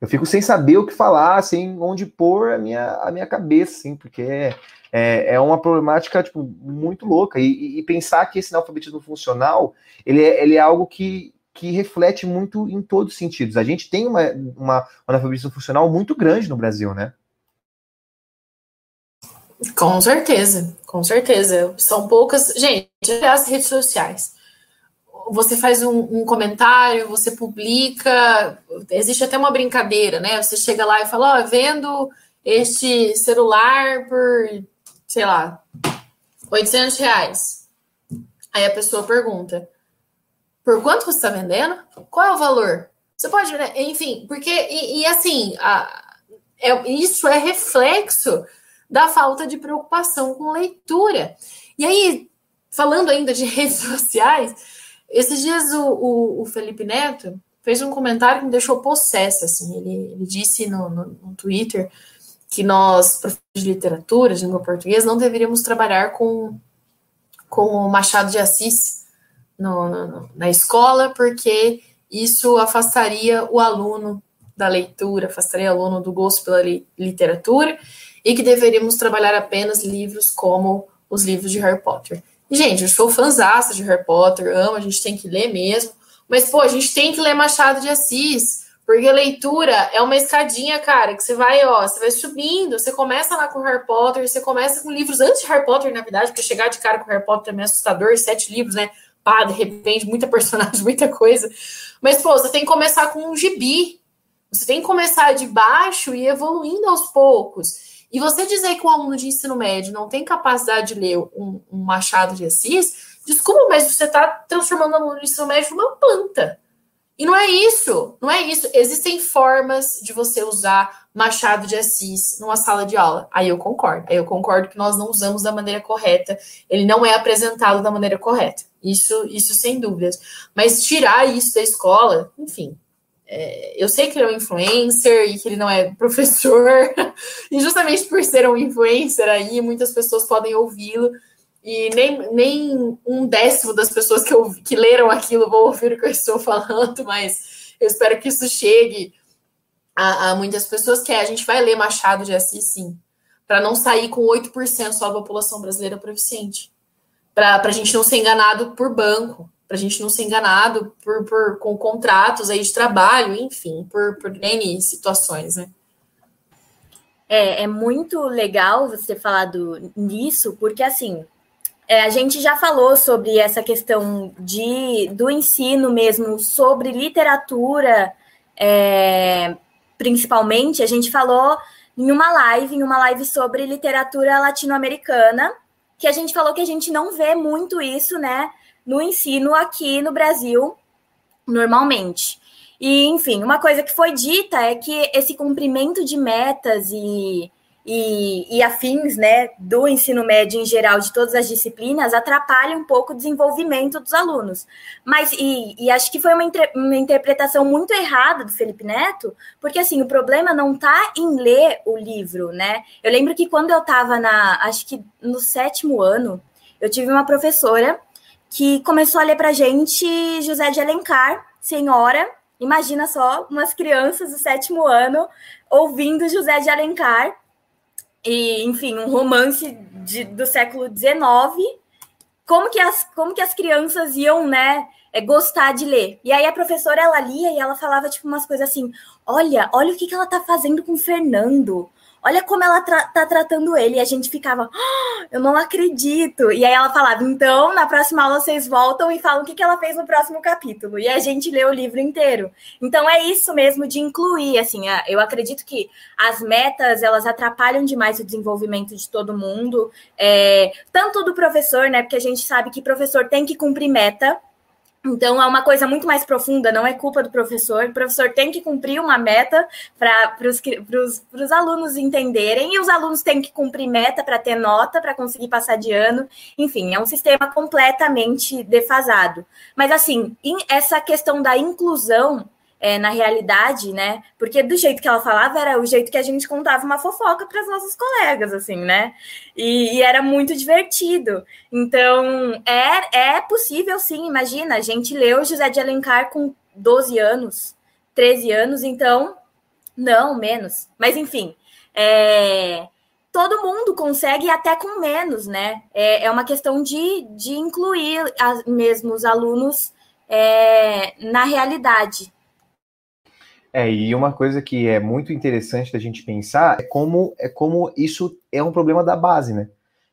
eu fico sem saber o que falar, sem onde pôr a minha, a minha cabeça, assim, porque é, é, é uma problemática tipo, muito louca. E, e, pensar que esse analfabetismo funcional ele é, ele é algo que, que reflete muito em todos os sentidos. A gente tem uma, uma, analfabetismo funcional muito grande no Brasil, né? Com certeza, com certeza. São poucas. Gente, as redes sociais. Você faz um, um, comentário, você publica. Existe até uma brincadeira, né? Você chega lá e fala: Ó, oh, vendo este celular por, sei lá, 800 reais. Aí a pessoa pergunta: por quanto você está vendendo? Qual é o valor? Você pode, né? enfim, porque, e, e assim, a, é, isso é reflexo da falta de preocupação com leitura. E aí, falando ainda de *laughs* redes sociais, esses dias o, o, o Felipe Neto fez um comentário que me deixou possessa, assim, ele, ele disse no, no, no Twitter que nós, professores de literatura, de língua portuguesa, não deveríamos trabalhar com, com o Machado de Assis, no, no, na escola, porque isso afastaria o aluno da leitura, afastaria o aluno do gosto pela li, literatura, e que deveríamos trabalhar apenas livros como os livros de Harry Potter. Gente, eu sou fãzaça de Harry Potter, amo, a gente tem que ler mesmo, mas, pô, a gente tem que ler Machado de Assis, porque leitura é uma escadinha, cara, que você vai, ó, você vai subindo, você começa lá com Harry Potter, você começa com livros antes de Harry Potter, na verdade, porque chegar de cara com Harry Potter é assustador, sete livros, né? pá, de repente, muita personagem, *laughs* muita coisa. Mas, pô, você tem que começar com um gibi. Você tem que começar de baixo e evoluindo aos poucos. E você dizer que um aluno de ensino médio não tem capacidade de ler um, um Machado de Assis, desculpa, mas você está transformando o aluno de ensino médio numa planta. E não é isso, não é isso. Existem formas de você usar Machado de Assis numa sala de aula. Aí eu concordo. Aí eu concordo que nós não usamos da maneira correta. Ele não é apresentado da maneira correta. Isso, isso sem dúvidas. Mas tirar isso da escola, enfim. É, eu sei que ele é um influencer e que ele não é *laughs* professor, e justamente por ser um influencer aí, muitas pessoas podem ouvi-lo, e nem, nem um décimo das pessoas que, que leram aquilo vão ouvir o que eu estou falando, mas eu espero que isso chegue a, a muitas pessoas, que é, a gente vai ler Machado de Assis, sim, para não sair com 8% só da população brasileira proficiente para a gente não ser enganado por banco, para a gente não ser enganado por, por, com contratos aí de trabalho, enfim, por, por N situações, né? É, é muito legal você ter falado nisso, porque assim, é, a gente já falou sobre essa questão de, do ensino mesmo, sobre literatura, é, principalmente, a gente falou em uma live, em uma live sobre literatura latino-americana, que a gente falou que a gente não vê muito isso, né, no ensino aqui no Brasil, normalmente. E, enfim, uma coisa que foi dita é que esse cumprimento de metas e e, e, afins, né, do ensino médio em geral, de todas as disciplinas, atrapalha um pouco o desenvolvimento dos alunos. Mas, e, e acho que foi uma, uma, interpretação muito errada do Felipe Neto, porque, assim, o problema não está em ler o livro, né? Eu lembro que quando eu estava na, acho que no sétimo ano, eu tive uma professora que começou a ler para gente José de Alencar, Senhora, imagina só, umas crianças do sétimo ano ouvindo José de Alencar, e, enfim, um romance de, do século XIX. Como que, as, como que as crianças iam, né, é, gostar de ler? E aí a professora, ela lia e ela falava, tipo, umas coisas assim, olha, olha o que, que ela tá fazendo com o Fernando, olha como ela tra tá tratando ele. E a gente ficava, oh, eu não acredito. E aí ela falava, então, na próxima aula vocês voltam e falam o que, que ela fez no próximo capítulo. E a gente lê o livro inteiro. Então é isso mesmo de incluir, assim, eu acredito que as metas, elas atrapalham demais o desenvolvimento de todo mundo, é, tanto do professor, né, porque a gente sabe que professor tem que cumprir meta, então, é uma coisa muito mais profunda, não é culpa do professor. O professor tem que cumprir uma meta para os alunos entenderem, e os alunos têm que cumprir meta para ter nota, para conseguir passar de ano. Enfim, é um sistema completamente defasado. Mas, assim, essa questão da inclusão é, na realidade, né? Porque do jeito que ela falava era o jeito que a gente contava uma fofoca para as nossas colegas, assim, né? E, e, era muito divertido. Então, é, é possível sim, imagina, a gente leu José de Alencar com 12 anos, 13 anos, então, não, menos. Mas enfim, é, todo mundo consegue até com menos, né? É, é uma questão de, de incluir as, mesmo os alunos é, na realidade. É, e uma coisa que é muito interessante da gente pensar é como, é como isso é um problema da base, né?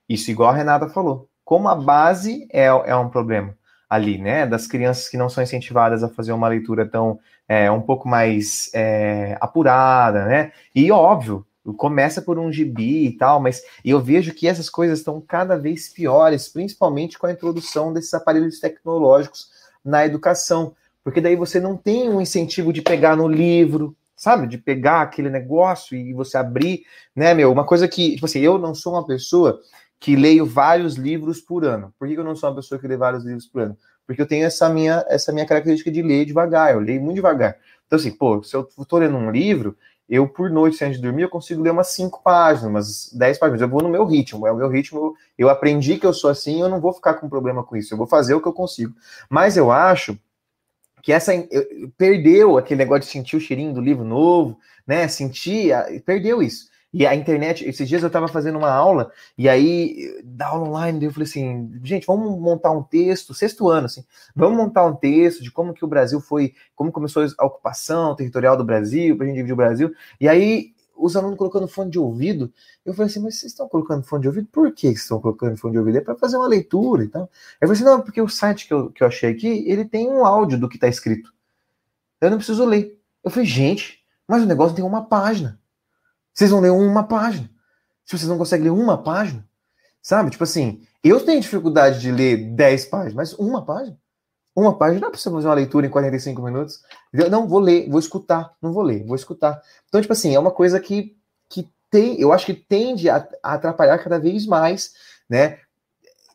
Isso, igual a Renata falou. Como a base é, é um problema ali, né? Das crianças que não são incentivadas a fazer uma leitura tão é, um pouco mais é, apurada, né? E óbvio, começa por um gibi e tal, mas eu vejo que essas coisas estão cada vez piores, principalmente com a introdução desses aparelhos tecnológicos na educação porque daí você não tem um incentivo de pegar no livro, sabe? De pegar aquele negócio e você abrir, né, meu? Uma coisa que, tipo assim, eu não sou uma pessoa que leio vários livros por ano. Por que eu não sou uma pessoa que lê vários livros por ano? Porque eu tenho essa minha, essa minha característica de ler devagar, eu leio muito devagar. Então, assim, pô, se eu tô lendo um livro, eu, por noite, antes de dormir, eu consigo ler umas cinco páginas, umas dez páginas. Eu vou no meu ritmo, é o meu ritmo. Eu aprendi que eu sou assim, eu não vou ficar com problema com isso. Eu vou fazer o que eu consigo. Mas eu acho que essa perdeu aquele negócio de sentir o cheirinho do livro novo, né? Sentir, perdeu isso. E a internet, esses dias eu estava fazendo uma aula, e aí, da aula online, eu falei assim, gente, vamos montar um texto, sexto ano, assim, vamos montar um texto de como que o Brasil foi, como começou a ocupação territorial do Brasil, para a gente dividir o Brasil. E aí os alunos colocando fone de ouvido. Eu falei assim, mas vocês estão colocando fone de ouvido? Por que estão colocando fone de ouvido? É para fazer uma leitura e tal. Eu falei assim, não, porque o site que eu, que eu achei aqui, ele tem um áudio do que está escrito. Eu não preciso ler. Eu falei, gente, mas o negócio tem uma página. Vocês vão ler uma página. Se vocês não conseguem ler uma página, sabe? Tipo assim, eu tenho dificuldade de ler 10 páginas, mas uma página? Uma página dá para você fazer uma leitura em 45 minutos. Não, vou ler, vou escutar, não vou ler, vou escutar. Então, tipo assim, é uma coisa que, que tem, eu acho que tende a, a atrapalhar cada vez mais, né?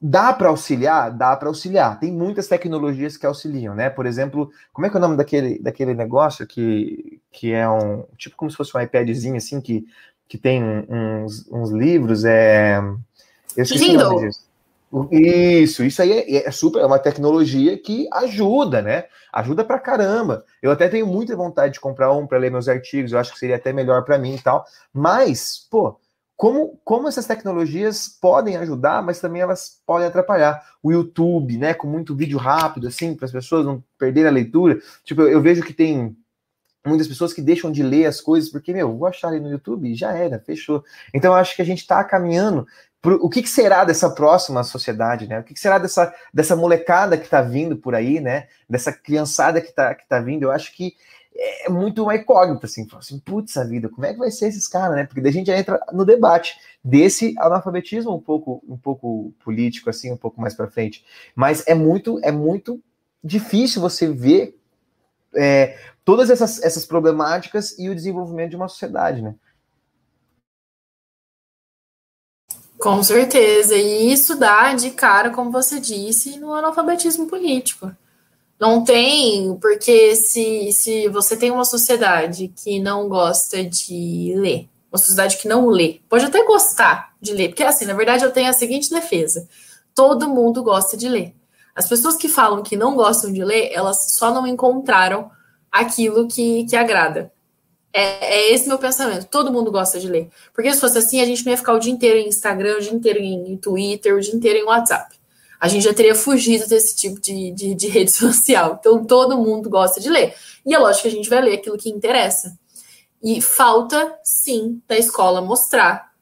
Dá para auxiliar? Dá para auxiliar. Tem muitas tecnologias que auxiliam, né? Por exemplo, como é que é o nome daquele, daquele negócio que, que é um. Tipo como se fosse um iPadzinho assim, que, que tem uns, uns livros. É, eu esqueci Kindle. o nome disso. Isso, isso aí é, é, super, é uma tecnologia que ajuda, né? Ajuda pra caramba. Eu até tenho muita vontade de comprar um para ler meus artigos, eu acho que seria até melhor para mim e tal. Mas, pô, como, como essas tecnologias podem ajudar, mas também elas podem atrapalhar. O YouTube, né, com muito vídeo rápido, assim, para as pessoas não perderem a leitura. Tipo, eu, eu vejo que tem muitas pessoas que deixam de ler as coisas porque, meu, vou achar ali no YouTube, já era, fechou. Então, eu acho que a gente está caminhando o que, que, será dessa próxima sociedade, né? O que, que será dessa, dessa molecada que está vindo por aí, né? Dessa criançada que está que tá vindo? Eu acho que é muito uma incógnita, assim, assim, putz, a vida, como é que vai ser esses caras, né? Porque daí a gente entra no debate desse analfabetismo um pouco, um pouco político, assim, um pouco mais para frente. Mas é muito, é muito difícil você ver é, todas essas, essas problemáticas e o desenvolvimento de uma sociedade, né? Com certeza. E isso dá de cara, como você disse, no analfabetismo político. Não tem, porque se, se você tem uma sociedade que não gosta de ler, uma sociedade que não lê, pode até gostar de ler, porque assim, na verdade eu tenho a seguinte defesa: todo mundo gosta de ler. As pessoas que falam que não gostam de ler, elas só não encontraram aquilo que, que agrada. É, é, esse meu pensamento. Todo mundo gosta de ler. Porque se fosse assim, a gente não ia ficar o dia inteiro em Instagram, o dia inteiro em Twitter, o dia inteiro em WhatsApp. A gente já teria fugido desse tipo de, de, de *laughs* rede social. Então, todo mundo gosta de ler. E é lógico que a gente vai ler aquilo que interessa. E falta, sim, da escola mostrar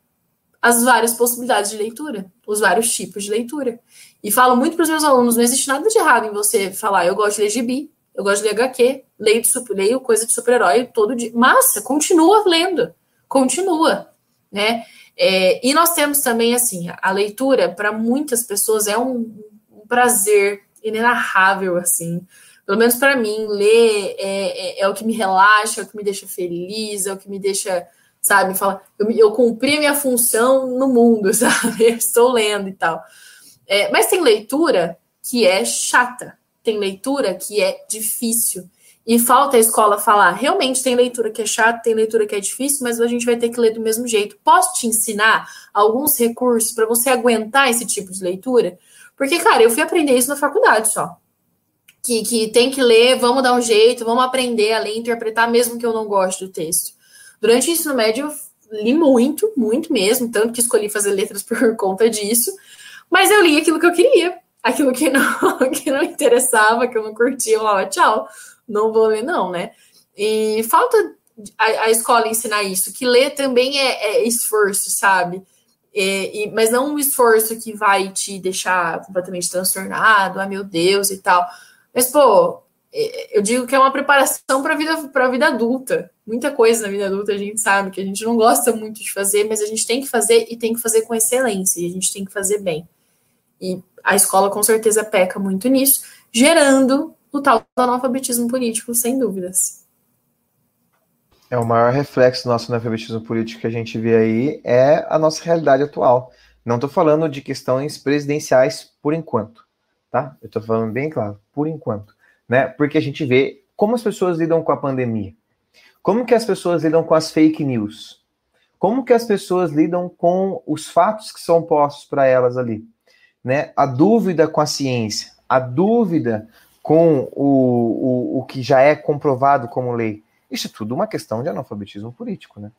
as várias possibilidades de leitura, os vários tipos de leitura. E falo muito para os meus alunos: não existe nada de errado em você falar, eu gosto de ler gibi, eu gosto de ler HQ, leio, de, leio coisa de super-herói todo dia. Massa, continua lendo, continua, né? É, e nós temos também, assim, a leitura, para muitas pessoas, é um, um, prazer inenarrável, assim. Pelo menos para mim, ler é, é, é, o que me relaxa, é o que me deixa feliz, é o que me deixa, sabe, fala, eu, eu cumpri a minha função no mundo, *laughs* sabe? Eu estou lendo e tal. É, mas tem leitura que é chata, tem leitura que é difícil. E falta a escola falar, realmente tem leitura que é chata, tem leitura que é difícil, mas a gente vai ter que ler do mesmo jeito. Posso te ensinar alguns recursos para você aguentar esse tipo de leitura? Porque, cara, eu fui aprender isso na faculdade só. Que, que tem que ler, vamos dar um jeito, vamos aprender a ler, interpretar, mesmo que eu não goste do texto. Durante o ensino médio, eu li muito, muito mesmo, tanto que escolhi fazer letras *laughs* por conta disso. Mas eu li aquilo que eu queria, aquilo que não, *laughs* que não interessava, que eu não curtia, eu falava, tchau não vou ler, não, né? E falta a, a escola ensinar isso, que ler também é, é esforço, sabe? E, e, mas não um esforço que vai te deixar completamente transtornado, ah, meu Deus, e tal. Mas, pô, é, eu digo que é uma preparação para a vida, pra vida adulta. Muita coisa na vida adulta a gente sabe que a gente não gosta muito de fazer, mas a gente tem que fazer e tem que fazer com excelência, e a gente tem que fazer bem. E a escola com certeza peca muito nisso, gerando o tal do analfabetismo político, sem dúvidas. É o maior reflexo do nosso analfabetismo político que a gente vê aí é a nossa realidade atual. Não estou falando de questões presidenciais por enquanto, tá? Eu estou falando bem claro, por enquanto, né? Porque a gente vê como as pessoas lidam com a pandemia, como que as pessoas lidam com as fake news, como que as pessoas lidam com os fatos que são postos para elas ali, né? A dúvida com a ciência, a dúvida com o, o, o que já é comprovado como lei. Isso é tudo uma questão de analfabetismo político, né?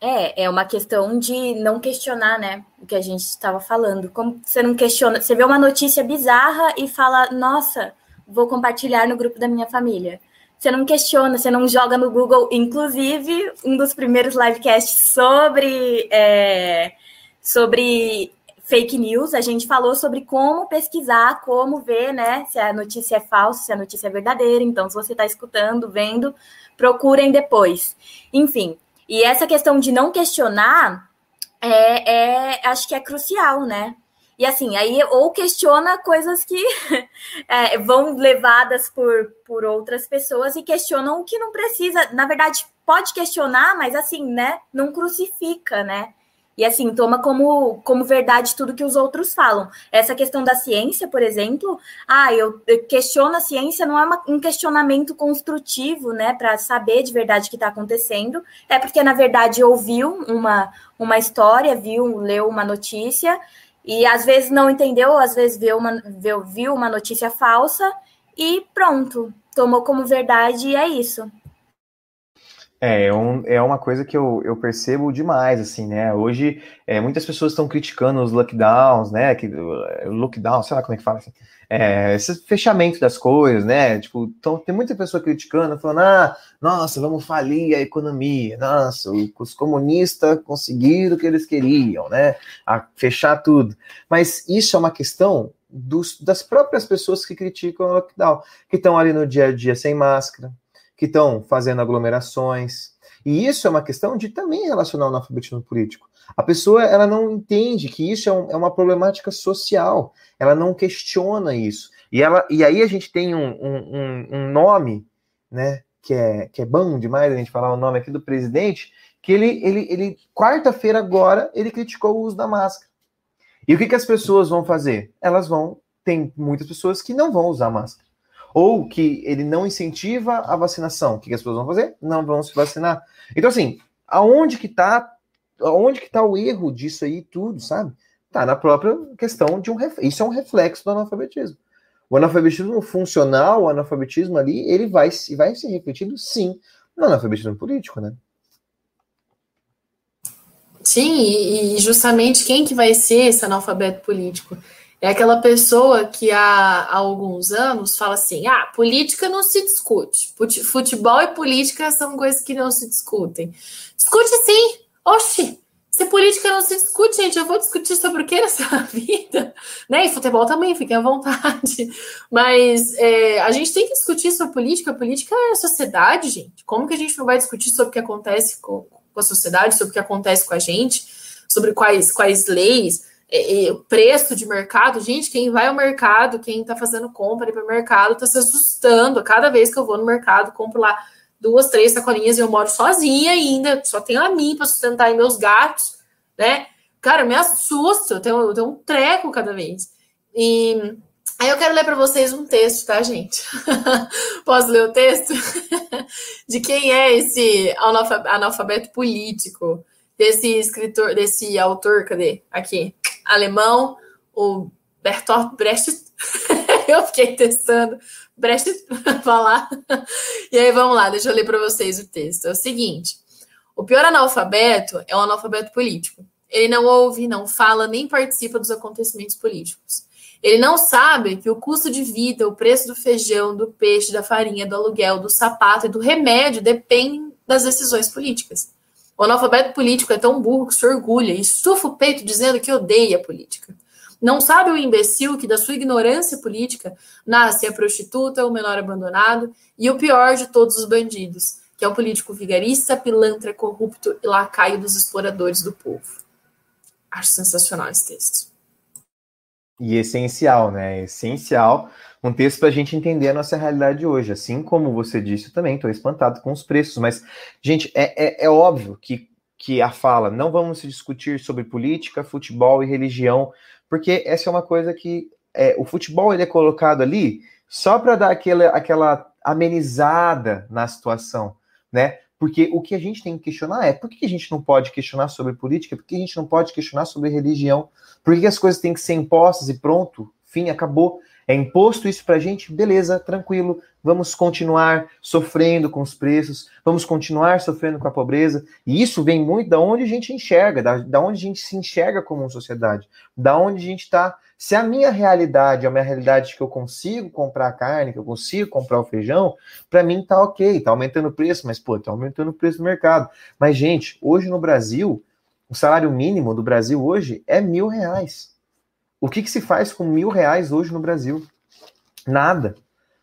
É, é uma questão de não questionar, né? O que a gente estava falando. Como você não questiona, você vê uma notícia bizarra e fala, nossa, vou compartilhar no grupo da minha família. Você não questiona, você não joga no Google. Inclusive, um dos primeiros livecasts sobre, é, sobre fake news, a gente falou sobre como pesquisar, como ver, né, se a notícia é falsa, se a notícia é verdadeira. Então, se você está escutando, vendo, procurem depois. Enfim, e essa questão de não questionar é, é acho que é crucial, né? E assim, aí ou questiona coisas que *laughs* é, vão levadas por, por outras pessoas e questionam o que não precisa. Na verdade, pode questionar, mas assim, né? Não crucifica, né? E assim, toma como, como verdade tudo que os outros falam. Essa questão da ciência, por exemplo, ah, eu, questiono a ciência, não é uma, um questionamento construtivo, né, para saber de verdade o que está acontecendo. É porque, na verdade, ouviu uma, uma história, viu, leu uma notícia, e às vezes não entendeu, às vezes viu uma, viu, viu uma notícia falsa, e pronto, tomou como verdade e é isso. É, é, um, é uma coisa que eu, eu percebo demais, assim, né? Hoje, é, muitas pessoas estão criticando os lockdowns, né? Que, lockdown, sei lá como é que fala assim. É, esse fechamento das coisas, né? Tipo, então, tem muita pessoa criticando, falando, ah, nossa, vamos falir a economia, nossa, os comunistas conseguiram o que eles queriam, né? A fechar tudo. Mas isso é uma questão dos, das próprias pessoas que criticam o lockdown, que estão ali no dia a dia sem máscara, que estão fazendo aglomerações. E isso é uma questão de também relacionar o analfabetismo político. A pessoa ela não entende que isso é, um, é, uma problemática social, ela não questiona isso. E, ela, e aí a gente tem um, um, um nome, né, que é, que é bom demais a gente falar o nome aqui do presidente, que ele, ele, ele quarta-feira agora, ele criticou o uso da máscara. E o que, que as pessoas vão fazer? Elas vão, tem muitas pessoas que não vão usar máscara ou que ele não incentiva a vacinação, o que as pessoas vão fazer? Não vão se vacinar. Então, assim, aonde que tá, aonde que tá o erro disso aí tudo, sabe? Tá na própria questão de um isso é um reflexo do analfabetismo. O analfabetismo funcional, o analfabetismo ali, ele vai, vai ser refletido sim no analfabetismo político, né? Sim, e justamente quem que vai ser esse analfabeto político? É aquela pessoa que há, há alguns anos fala assim: ah, política não se discute. Futebol e política são coisas que não se discutem. Discute sim. Oxi, se política não se discute, gente, eu vou discutir sobre o que nessa *laughs* vida, né? E futebol também, fiquem à vontade. Mas é, a gente tem que discutir sobre política. Política é a sociedade, gente. Como que a gente não vai discutir sobre o que acontece com, com a sociedade, sobre o que acontece com a gente, sobre quais, quais leis? É, é, preço de mercado, gente, quem vai ao mercado, quem está fazendo compra para o mercado, está se assustando. Cada vez que eu vou no mercado, compro lá duas, três sacolinhas e eu moro sozinha ainda, só tenho a mim para sustentar e meus gatos, né? Cara, me assusta, eu tenho, eu tenho um treco cada vez. E aí eu quero ler para vocês um texto, tá, gente? *laughs* Posso ler o texto? *laughs* de quem é esse analfabeto político? Desse escritor, desse autor, cadê? Aqui alemão, o Bertolt Brecht. *laughs* eu fiquei testando Brecht *laughs* falar. E aí vamos lá, deixa eu ler para vocês o texto. É o seguinte: o pior analfabeto é o analfabeto político. Ele não ouve, não fala, nem participa dos acontecimentos políticos. Ele não sabe que o custo de vida, o preço do feijão, do peixe, da farinha, do aluguel, do sapato e do remédio dependem das decisões políticas. O analfabeto político é tão burro que se orgulha e estufa o peito dizendo que odeia a política. Não sabe o imbecil que da sua ignorância política nasce a prostituta, o menor abandonado e o pior de todos os bandidos, que é o político vigarista, pilantra, corrupto e lacaio dos exploradores do povo. Acho sensacional esse texto. E essencial, né? Essencial um texto para a gente entender a nossa realidade hoje. Assim como você disse, eu também estou espantado com os preços, mas, gente, é, é, é, óbvio que, que a fala não vamos discutir sobre política, futebol e religião, porque essa é uma coisa que é, o futebol ele é colocado ali só para dar aquela, aquela amenizada na situação, né? Porque o que a gente tem que questionar é por que a gente não pode questionar sobre política, por que a gente não pode questionar sobre religião, por que as coisas têm que ser impostas e pronto, fim, acabou. É imposto isso para a gente, beleza, tranquilo, vamos continuar sofrendo com os preços, vamos continuar sofrendo com a pobreza, e isso vem muito da onde a gente enxerga, da, da onde a gente se enxerga como sociedade, da onde a gente está. Se a minha realidade é uma realidade que eu consigo comprar carne, que eu consigo comprar o feijão, para mim tá ok, tá aumentando o preço, mas pô, tá aumentando o preço do mercado. Mas, gente, hoje no Brasil, o salário mínimo do Brasil hoje é mil reais. O que, que se faz com mil reais hoje no Brasil? Nada.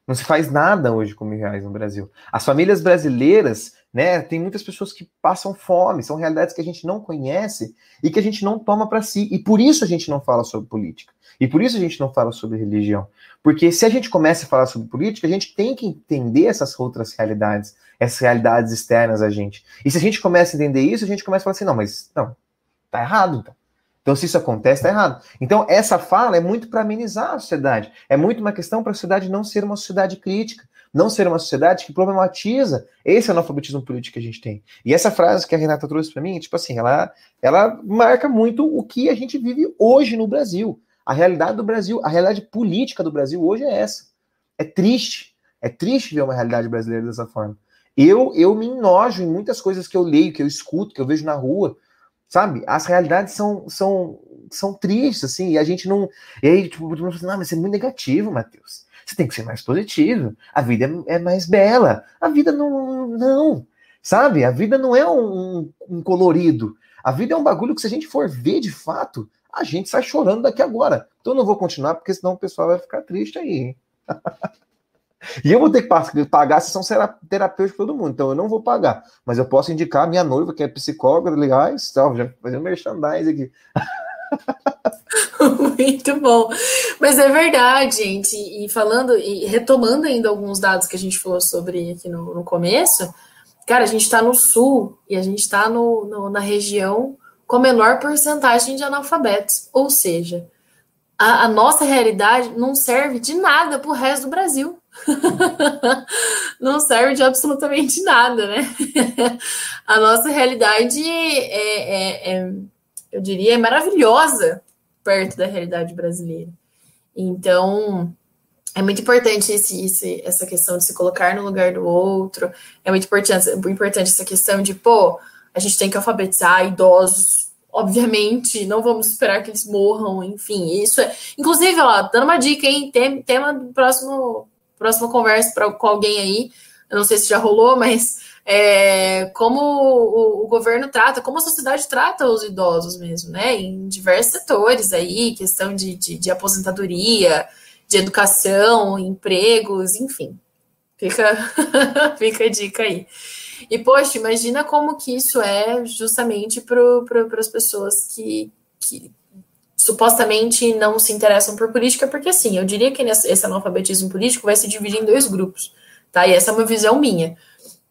Não se faz nada hoje com mil reais no Brasil. As famílias brasileiras, né, tem muitas pessoas que passam fome, são realidades que a gente não conhece e que a gente não toma para si. E por isso a gente não fala sobre política. E por isso a gente não fala sobre religião. Porque se a gente começa a falar sobre política, a gente tem que entender essas outras realidades, essas realidades externas a gente. E se a gente começa a entender isso, a gente começa a falar assim: não, mas não, tá errado então. Então, se isso acontece, está errado. Então, essa fala é muito para amenizar a sociedade. É muito uma questão para a sociedade não ser uma sociedade crítica, não ser uma sociedade que problematiza esse analfabetismo político que a gente tem. E essa frase que a Renata trouxe para mim, tipo assim, ela, ela marca muito o que a gente vive hoje no Brasil. A realidade do Brasil, a realidade política do Brasil hoje é essa. É triste. É triste ver uma realidade brasileira dessa forma. Eu, eu me enojo em muitas coisas que eu leio, que eu escuto, que eu vejo na rua sabe? As realidades são, são, são tristes, assim, e a gente não. E aí, tipo, assim, não, mas é muito negativo, Matheus. Você tem que ser mais positivo. A vida é, é mais bela. A vida não. Não. Sabe? A vida não é um, um, colorido. A vida é um bagulho que, se a gente for ver de fato, a gente sai chorando daqui agora. Então eu não vou continuar, porque senão o pessoal vai ficar triste aí. *laughs* E eu vou ter que pagar a sessão terapêutica para todo mundo, então eu não vou pagar. Mas eu posso indicar minha noiva, que é psicóloga, legais, tal, já fazendo merchandising aqui. *laughs* *laughs* Muito bom. Mas é verdade, gente. E falando, e retomando ainda alguns dados que a gente falou sobre aqui no, no começo, cara, a gente está no sul e a gente está no, no, na região com a menor porcentagem de analfabetos. Ou seja, a, a nossa realidade não serve de nada para o resto do Brasil. *laughs* não serve de absolutamente nada, né? *laughs* a nossa realidade é, é, é, eu diria, é maravilhosa perto da realidade brasileira. Então, é muito importante esse, esse, essa questão de se colocar no lugar do outro. É muito importante, importante essa questão de, pô, a gente tem que alfabetizar idosos obviamente, não vamos esperar que eles morram, enfim, isso é. Inclusive, ó, dando uma dica, hein? Tem, tema do próximo, próxima conversa pra, com alguém aí. Eu não sei se já rolou, mas é, como o, o, governo trata, como a sociedade trata os idosos mesmo, né? Em diversos setores aí, questão de, de, de aposentadoria, de educação, empregos, enfim. Fica, *laughs* fica a dica aí. E, poxa, imagina como que isso é justamente para as pessoas que, que supostamente não se interessam por política, porque assim, eu diria que esse analfabetismo político vai se dividir em dois grupos, tá? E essa é uma visão minha.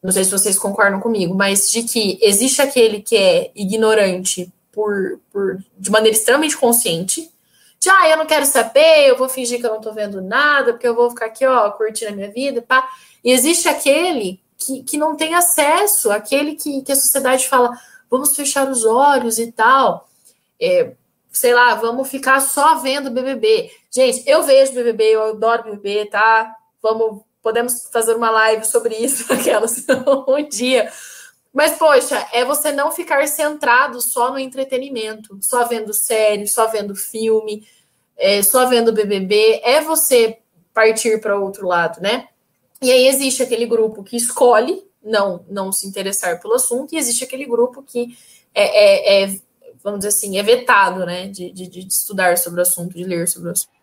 Não sei se vocês concordam comigo, mas de que existe aquele que é ignorante por, por de maneira extremamente consciente, de ah, eu não quero saber, eu vou fingir que eu não tô vendo nada, porque eu vou ficar aqui, ó, curtindo a minha vida, pá. E existe aquele que, que não tem acesso, aquele que, que a sociedade fala, vamos fechar os olhos e tal. É, sei lá, vamos ficar só vendo BBB. Gente, eu vejo BBB, eu adoro BBB, tá? Vamos, podemos fazer uma live sobre isso, *laughs* aquelas um dia. Mas, poxa, é você não ficar centrado só no entretenimento, só vendo série, só vendo filme, é, só vendo BBB. É você partir para outro lado, né? E aí existe aquele grupo que escolhe não, não se interessar pelo assunto, e existe aquele grupo que é, é, é vamos dizer assim, é vetado, né? De, de, de, estudar sobre o assunto, de ler sobre o assunto.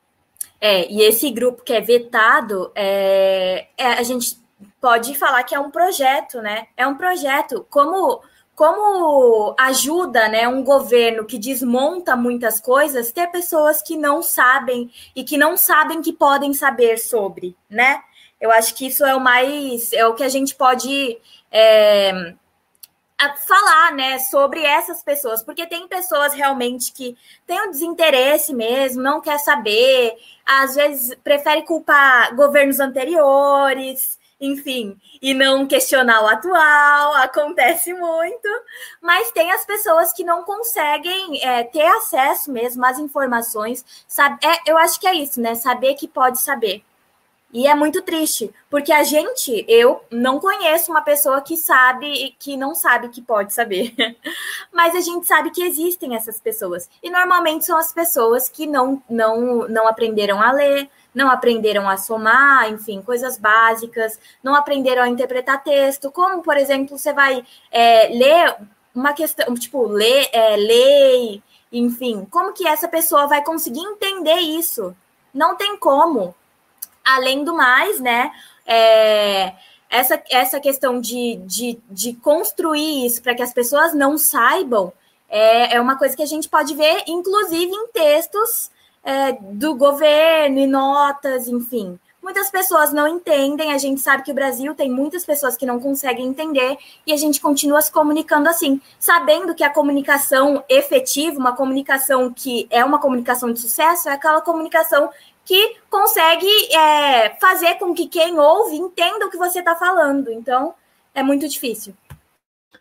É, e esse grupo que é vetado, é, é, a gente pode falar que é um projeto, né? É um projeto. Como, como ajuda né, um governo que desmonta muitas coisas, ter pessoas que não sabem e que não sabem que podem saber sobre, né? Eu acho que isso é o mais, é o que a gente pode é, falar, né, sobre essas pessoas, porque tem pessoas realmente que têm um desinteresse mesmo, não quer saber, às vezes prefere culpar governos anteriores, enfim, e não questionar o atual, *laughs* acontece muito, mas tem as pessoas que não conseguem é, ter acesso mesmo às informações, sabe? É, eu acho que é isso, né? Saber que pode saber. E é muito triste, porque a gente, eu não conheço uma pessoa que sabe e que não sabe que pode saber. *laughs* Mas a gente sabe que existem essas pessoas. E normalmente são as pessoas que não, não, não aprenderam a ler, não aprenderam a somar, enfim, coisas básicas, não aprenderam a interpretar texto. Como, por exemplo, você vai é, ler uma questão, tipo, ler, é, lei, enfim, como que essa pessoa vai conseguir entender isso? Não tem como além do mais, né? É, essa, essa questão de, de, de construir isso para que as pessoas não saibam é, é uma coisa que a gente pode ver, inclusive em textos é, do governo e notas, enfim. Muitas pessoas não entendem, a gente sabe que o Brasil tem muitas pessoas que não conseguem entender e a gente continua se comunicando assim, sabendo que a comunicação efetiva, uma comunicação que é uma comunicação de sucesso, é aquela comunicação que consegue é, fazer com que quem ouve entenda o que você está falando. Então, é muito difícil.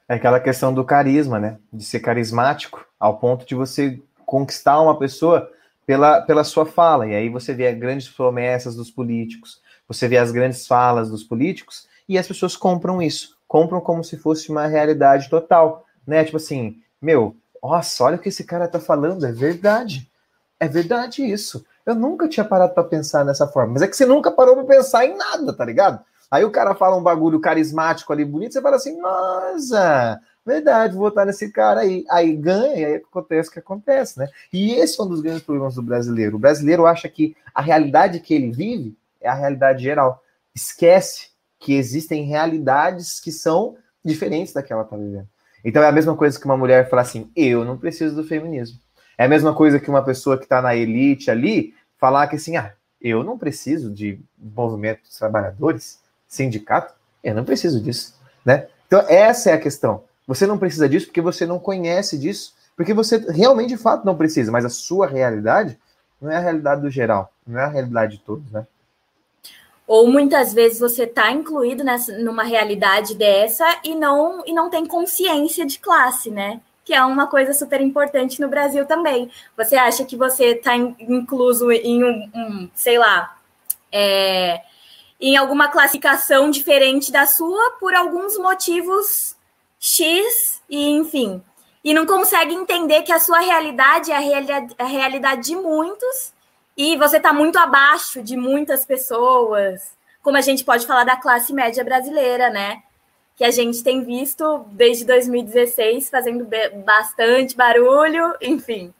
É aquela questão do carisma, né? De ser carismático, ao ponto de você conquistar uma pessoa pela, pela sua fala. E aí você vê as grandes promessas dos políticos, você vê as grandes falas dos políticos, e as pessoas compram isso. Compram como se fosse uma realidade total, né? Tipo assim, meu, nossa, olha o que esse cara tá falando, é verdade. É verdade isso. Eu nunca tinha parado para pensar nessa forma. Mas é que você nunca parou para pensar em nada, tá ligado? Aí o cara fala um bagulho carismático ali, bonito, você fala assim, nossa, verdade, vou votar nesse cara aí. Aí ganha, e aí acontece o que acontece, né? E esse é um dos grandes problemas do brasileiro. O brasileiro acha que a realidade que ele vive é a realidade geral. Esquece que existem realidades que são diferentes da que ela está vivendo. Então é a mesma coisa que uma mulher falar assim: eu não preciso do feminismo. É a mesma coisa que uma pessoa que está na elite ali falar que assim, ah, eu não preciso de movimento dos trabalhadores, sindicato, eu não preciso disso, né? Então essa é a questão. Você não precisa disso porque você não conhece disso, porque você realmente de fato não precisa, mas a sua realidade não é a realidade do geral, não é a realidade de todos, né? Ou muitas vezes você está incluído nessa, numa realidade dessa e não, e não tem consciência de classe, né? Que é uma coisa super importante no Brasil também. Você acha que você está incluso em um, um sei lá, é, em alguma classificação diferente da sua por alguns motivos X e enfim. e não consegue entender que a sua realidade é a realidade, a realidade de muitos e você está muito abaixo de muitas pessoas, como a gente pode falar da classe média brasileira, né? Que a gente tem visto desde 2016 fazendo bastante barulho, enfim.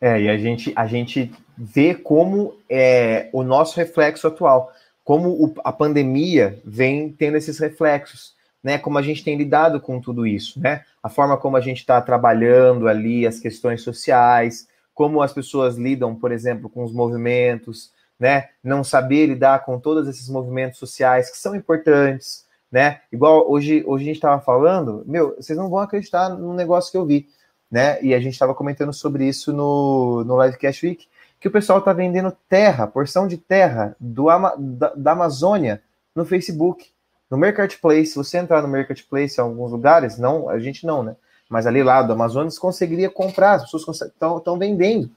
É, e a gente, a gente vê como é o nosso reflexo atual, como o, a pandemia vem tendo esses reflexos né, como a gente tem lidado com tudo isso, né? A forma como a gente está trabalhando ali as questões sociais, como as pessoas lidam, por exemplo, com os movimentos, né? Não saber lidar com todos esses movimentos sociais que são importantes, né? Igual hoje, hoje a gente estava falando, meu, vocês não vão acreditar no negócio que eu vi, né? E a gente estava comentando sobre isso no, no Livecast Week, que o pessoal está vendendo terra, porção de terra do, da, da Amazônia no Facebook. No Marketplace, se você entrar no Marketplace em alguns lugares, não, a gente não, né? Mas ali lá do Amazonas conseguiria comprar, as pessoas estão vendendo,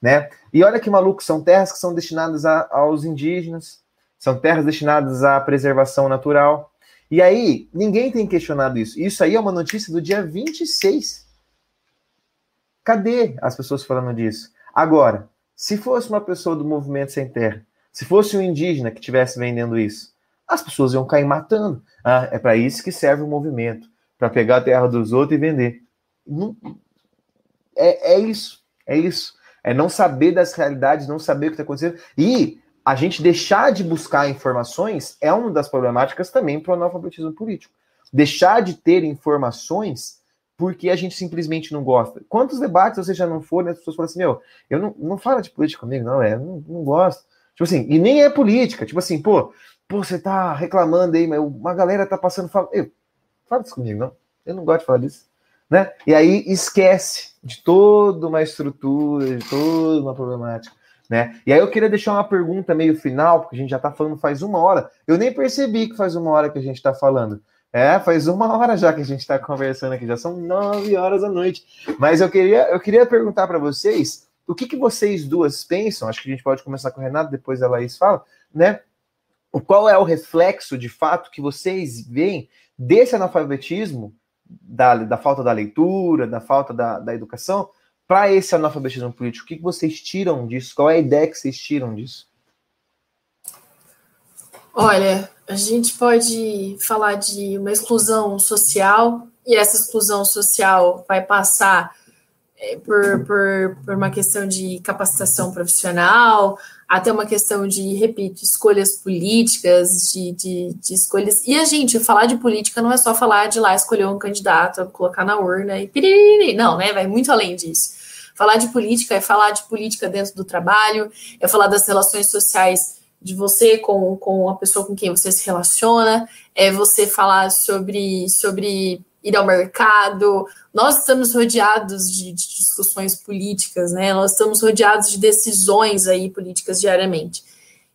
né? E olha que maluco, são terras que são destinadas a, aos indígenas, são terras destinadas à preservação natural. E aí, ninguém tem questionado isso. Isso aí é uma notícia do dia 26. Cadê as pessoas falando disso? Agora, se fosse uma pessoa do movimento sem terra, se fosse um indígena que estivesse vendendo isso, as pessoas iam cair matando. Ah, é para isso que serve o movimento para pegar a terra dos outros e vender. É, é isso, é isso. É não saber das realidades, não saber o que está acontecendo. E a gente deixar de buscar informações é uma das problemáticas também para o analfabetismo político. Deixar de ter informações porque a gente simplesmente não gosta. Quantos debates você já não foram, as pessoas falam assim, meu, eu não, não fala de política comigo, não, é, não, não gosto. Tipo assim, e nem é política, tipo assim, pô, Pô, você tá reclamando aí, mas uma galera tá passando. Fala, eu, fala isso comigo, não. Eu não gosto de falar disso. Né? E aí esquece de toda uma estrutura, de toda uma problemática. Né? E aí eu queria deixar uma pergunta meio final, porque a gente já está falando faz uma hora. Eu nem percebi que faz uma hora que a gente está falando. É, faz uma *laughs* hora já que a gente está conversando aqui, já são nove horas da noite. Mas eu queria, eu queria perguntar para vocês o que, que vocês duas pensam. Acho que a gente pode começar com o Renato, depois a Laís fala, né? qual é o reflexo de fato que vocês veem desse analfabetismo, da, da falta da leitura, da falta da, da educação, para esse analfabetismo político? O que, que vocês tiram disso? Qual é a ideia que vocês tiram disso? Olha, a gente pode falar de uma exclusão social, e essa exclusão social vai passar por, por, por uma questão de capacitação profissional, até uma questão de, repito, escolhas políticas, de, de, de, escolhas. E a gente, falar de política não é só falar de lá escolher um candidato, colocar na urna e piriri. Não, né? Vai muito além disso. Falar de política é falar de política dentro do trabalho, é falar das relações sociais de você com, com a pessoa com quem você se relaciona, é você falar sobre, sobre ir ao mercado. Nós estamos rodeados de, de, discussões políticas, né? Nós estamos rodeados de decisões aí políticas diariamente.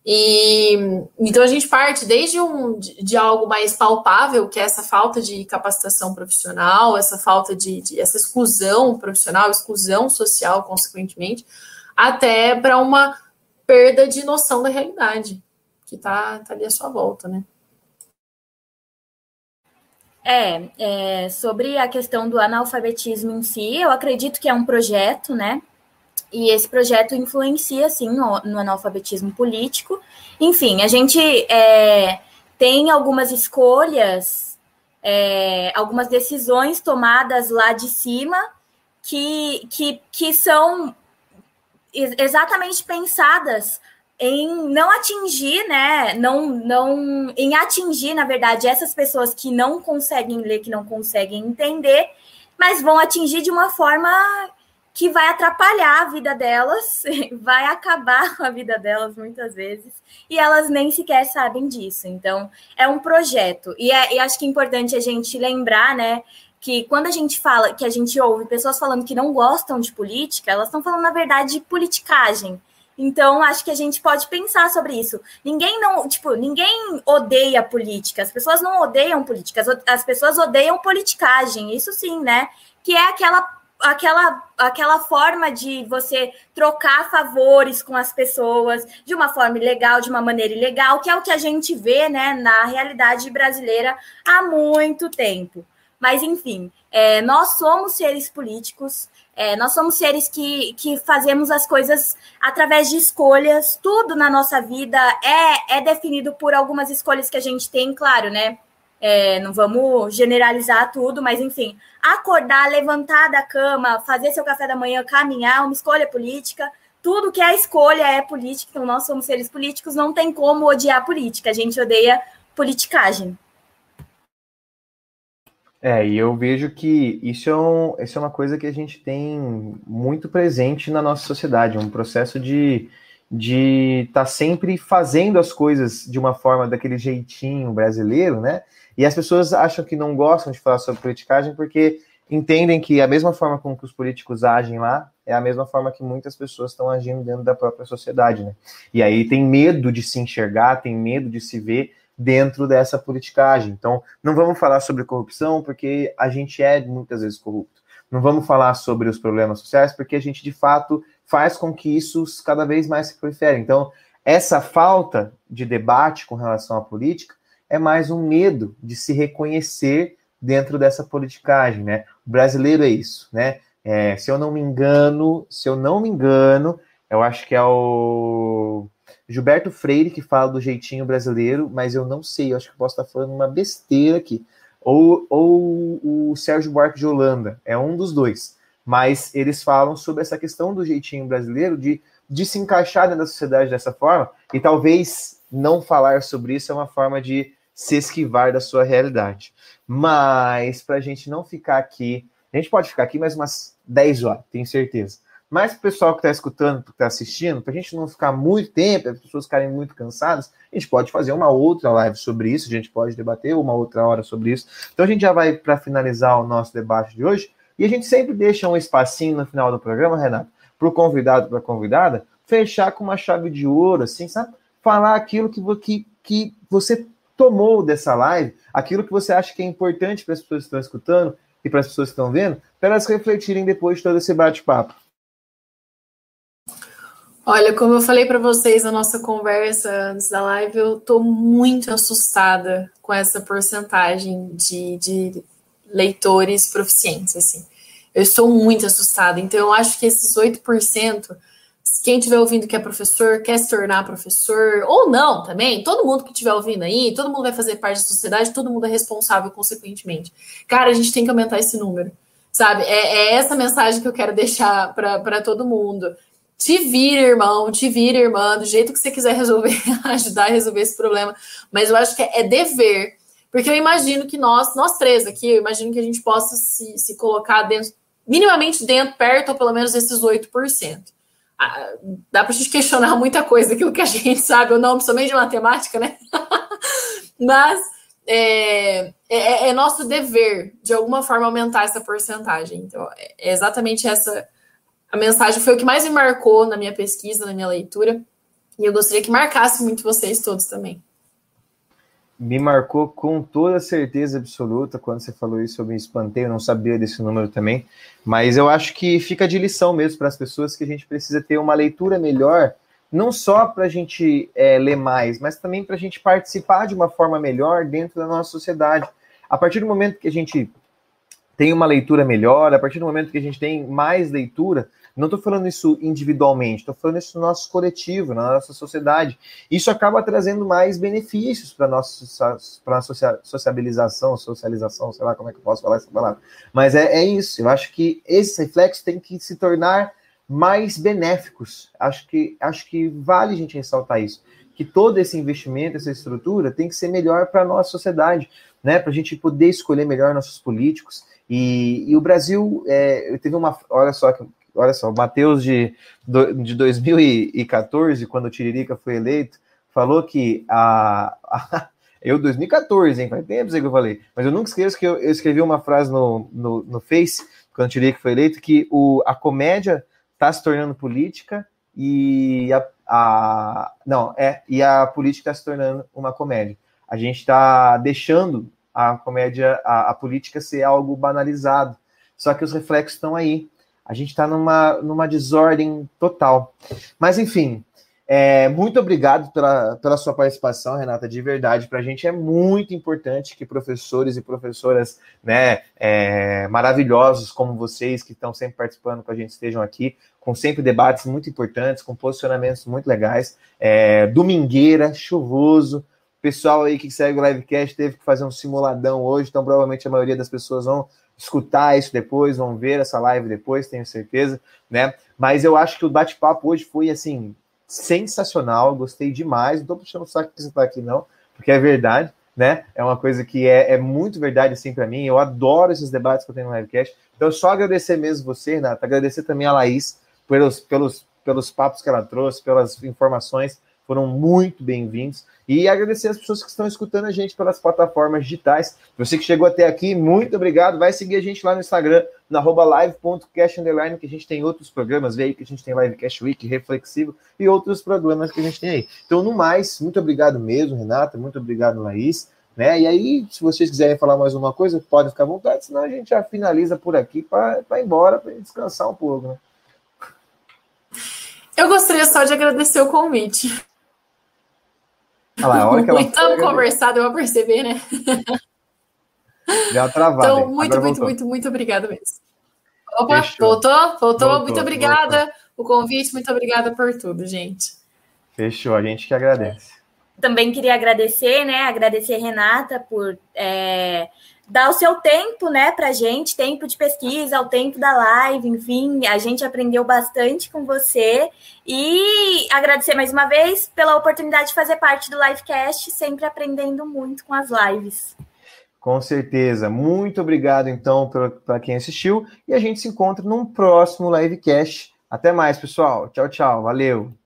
E então a gente parte desde um de, algo mais palpável, que é essa falta de capacitação profissional, essa falta de, de essa exclusão profissional, exclusão social, consequentemente, até para uma perda de noção da realidade que está tá ali à sua volta, né? É, é, sobre a questão do analfabetismo em si, eu acredito que é um projeto, né? E esse projeto influencia, sim, no, no analfabetismo político. Enfim, a gente é, tem algumas escolhas, é, algumas decisões tomadas lá de cima que, que, que são exatamente pensadas em não atingir, né? Não, não, em atingir, na verdade, essas pessoas que não conseguem ler, que não conseguem entender, mas vão atingir de uma forma que vai atrapalhar a vida delas, *laughs* vai acabar com a vida delas muitas vezes, e elas nem sequer sabem disso. Então, é um projeto. E, é, e acho que é importante a gente lembrar, né? Que quando a gente fala, que a gente ouve pessoas falando que não gostam de política, elas estão falando, na verdade, de politicagem então, acho que a gente pode pensar sobre isso. Ninguém não, tipo, ninguém odeia política. As pessoas não odeiam política, as pessoas odeiam politicagem, isso sim, né? Que é aquela aquela aquela forma de você trocar favores com as pessoas de uma forma ilegal, de uma maneira ilegal, que é o que a gente vê, né, na realidade brasileira há muito tempo. Mas, enfim, é, nós somos seres políticos, é, nós somos seres que, que fazemos as coisas através de escolhas, tudo na nossa vida é, é definido por algumas escolhas que a gente tem, claro, né? É, não vamos generalizar tudo, mas enfim, acordar, levantar da cama, fazer seu café da manhã, caminhar, uma escolha política, tudo que é escolha é política, então nós somos seres políticos, não tem como odiar política, a gente odeia politicagem. É, e eu vejo que isso é, um, isso é uma coisa que a gente tem muito presente na nossa sociedade, um processo de de estar tá sempre fazendo as coisas de uma forma daquele jeitinho brasileiro, né? E as pessoas acham que não gostam de falar sobre politicagem porque entendem que a mesma forma com que os políticos agem lá é a mesma forma que muitas pessoas estão agindo dentro da própria sociedade, né? E aí tem medo de se enxergar, tem medo de se ver dentro dessa politicagem. Então, não vamos falar sobre corrupção, porque a gente é muitas vezes corrupto. Não vamos falar sobre os problemas sociais, porque a gente, de fato, faz com que isso cada vez mais se prolifere. Então, essa falta de debate com relação à política é mais um medo de se reconhecer dentro dessa politicagem, né? O brasileiro é isso, né? É, se eu não me engano, se eu não me engano, eu acho que é o Gilberto Freire que fala do jeitinho brasileiro, mas eu não sei, eu acho que posso estar falando uma besteira aqui. Ou, ou o Sérgio Buarque de Holanda, é um dos dois. Mas eles falam sobre essa questão do jeitinho brasileiro de, de se encaixar da sociedade dessa forma, e talvez não falar sobre isso é uma forma de se esquivar da sua realidade. Mas, para a gente não ficar aqui, a gente pode ficar aqui mais umas 10 horas, tenho certeza. Mas para o pessoal que está escutando, que está assistindo, para a gente não ficar muito tempo, as pessoas ficarem muito cansadas, a gente pode fazer uma outra live sobre isso, a gente pode debater uma outra hora sobre isso. Então a gente já vai para finalizar o nosso debate de hoje, e a gente sempre deixa um espacinho no final do programa, Renato, para o convidado, para a convidada, fechar com uma chave de ouro, assim, sabe? Falar aquilo que, que, que você tomou dessa live, aquilo que você acha que é importante para as pessoas que estão escutando e para as pessoas que estão vendo, para elas refletirem depois de todo esse bate-papo. Olha, como eu falei para vocês na nossa conversa antes da live, eu estou muito assustada com essa porcentagem de, de leitores proficientes, assim. Eu estou muito assustada. Então, eu acho que esses 8%, quem estiver ouvindo que é professor, quer se tornar professor, ou não também, todo mundo que estiver ouvindo aí, todo mundo vai fazer parte da sociedade, todo mundo é responsável consequentemente. Cara, a gente tem que aumentar esse número, sabe? É, é essa mensagem que eu quero deixar para todo mundo. Te vira, irmão, te vira, irmã, do jeito que você quiser resolver, *laughs* ajudar a resolver esse problema. Mas eu acho que é, é dever. Porque eu imagino que nós, nós três aqui, eu imagino que a gente possa se, se colocar dentro, minimamente dentro, perto, ou pelo menos desses 8%. Ah, dá pra gente questionar muita coisa daquilo que a gente *laughs* sabe ou não, principalmente de matemática, né? *laughs* Mas é, é, é, nosso dever, de alguma forma, aumentar essa porcentagem. Então, é exatamente essa a mensagem foi o que mais me marcou na minha pesquisa, na minha leitura. E eu gostaria que marcasse muito vocês todos também. Me marcou com toda certeza absoluta quando você falou isso, eu me espantei, eu não sabia desse número também. Mas eu acho que fica de lição mesmo para as pessoas que a gente precisa ter uma leitura melhor, não só para a gente é, ler mais, mas também para a gente participar de uma forma melhor dentro da nossa sociedade. A partir do momento que a gente tem uma leitura melhor, a partir do momento que a gente tem mais leitura, não estou falando isso individualmente, estou falando isso no nosso coletivo, na nossa sociedade. Isso acaba trazendo mais benefícios para a nossa, sociabilização, socialização, sei lá como é que eu posso falar essa palavra. Mas é, é isso, eu acho que esses reflexos têm que se tornar mais benéficos. Acho que, acho que vale a gente ressaltar isso. Que todo esse investimento, essa estrutura, tem que ser melhor para a nossa sociedade, né? Para a gente poder escolher melhor nossos políticos. E, e o Brasil é, teve uma. Olha só que, olha só, o Matheus de, de 2014, quando o Tiririca foi eleito, falou que a, a *laughs* eu 2014, hein? Faz tempo que eu falei. Mas eu nunca esqueço que eu, eu escrevi uma frase no, no, no Face, quando o Tiririca foi eleito, que o, a comédia está se tornando política e a, a, não, é, e a política está se tornando uma comédia. A gente está deixando a comédia, a, a política ser algo banalizado. Só que os reflexos estão aí. A gente está numa, numa desordem total. Mas, enfim, É, muito obrigado pela, pela sua participação, Renata, de verdade. Para a gente é muito importante que professores e professoras né, é, maravilhosos como vocês, que estão sempre participando com a gente, estejam aqui, com sempre debates muito importantes, com posicionamentos muito legais. É, domingueira, chuvoso. Pessoal aí que segue o livecast teve que fazer um simuladão hoje, então provavelmente a maioria das pessoas vão escutar isso depois, vão ver essa live depois, tenho certeza, né? Mas eu acho que o bate-papo hoje foi assim sensacional, gostei demais. Não tô puxando o saco que você tá aqui, não, porque é verdade, né? É uma coisa que é, é muito verdade assim para mim. Eu adoro esses debates que eu tenho no livecast. Então, só agradecer mesmo você, Renata, agradecer também a Laís pelos, pelos, pelos papos que ela trouxe, pelas informações foram muito bem-vindos. E agradecer as pessoas que estão escutando a gente pelas plataformas digitais. Você que chegou até aqui, muito obrigado. Vai seguir a gente lá no Instagram, na live.cast underline, que a gente tem outros programas, vê aí que a gente tem Livecast Week, Reflexivo e outros programas que a gente tem aí. Então, no mais, muito obrigado mesmo, Renata, muito obrigado, Laís. Né? E aí, se vocês quiserem falar mais uma coisa, pode ficar à vontade, senão a gente já finaliza por aqui para ir embora, para descansar um pouco. Né? Eu gostaria só de agradecer o convite. Ah lá, a hora que ela muito foi, conversado, eu vou perceber, né? Deu travada. Então, muito, muito, muito, muito obrigada mesmo. Opa, Fechou. voltou? Voltou? Voltou muito obrigada. Voltou. O convite, muito obrigada por tudo, gente. Fechou, a gente que agradece. Também queria agradecer, né? Agradecer a Renata por é, dar o seu tempo, né, para gente, tempo de pesquisa, o tempo da live, enfim, a gente aprendeu bastante com você e agradecer mais uma vez pela oportunidade de fazer parte do Livecast, sempre aprendendo muito com as lives. Com certeza. Muito obrigado, então, para quem assistiu. E a gente se encontra num próximo Livecast. Até mais, pessoal. Tchau, tchau. Valeu.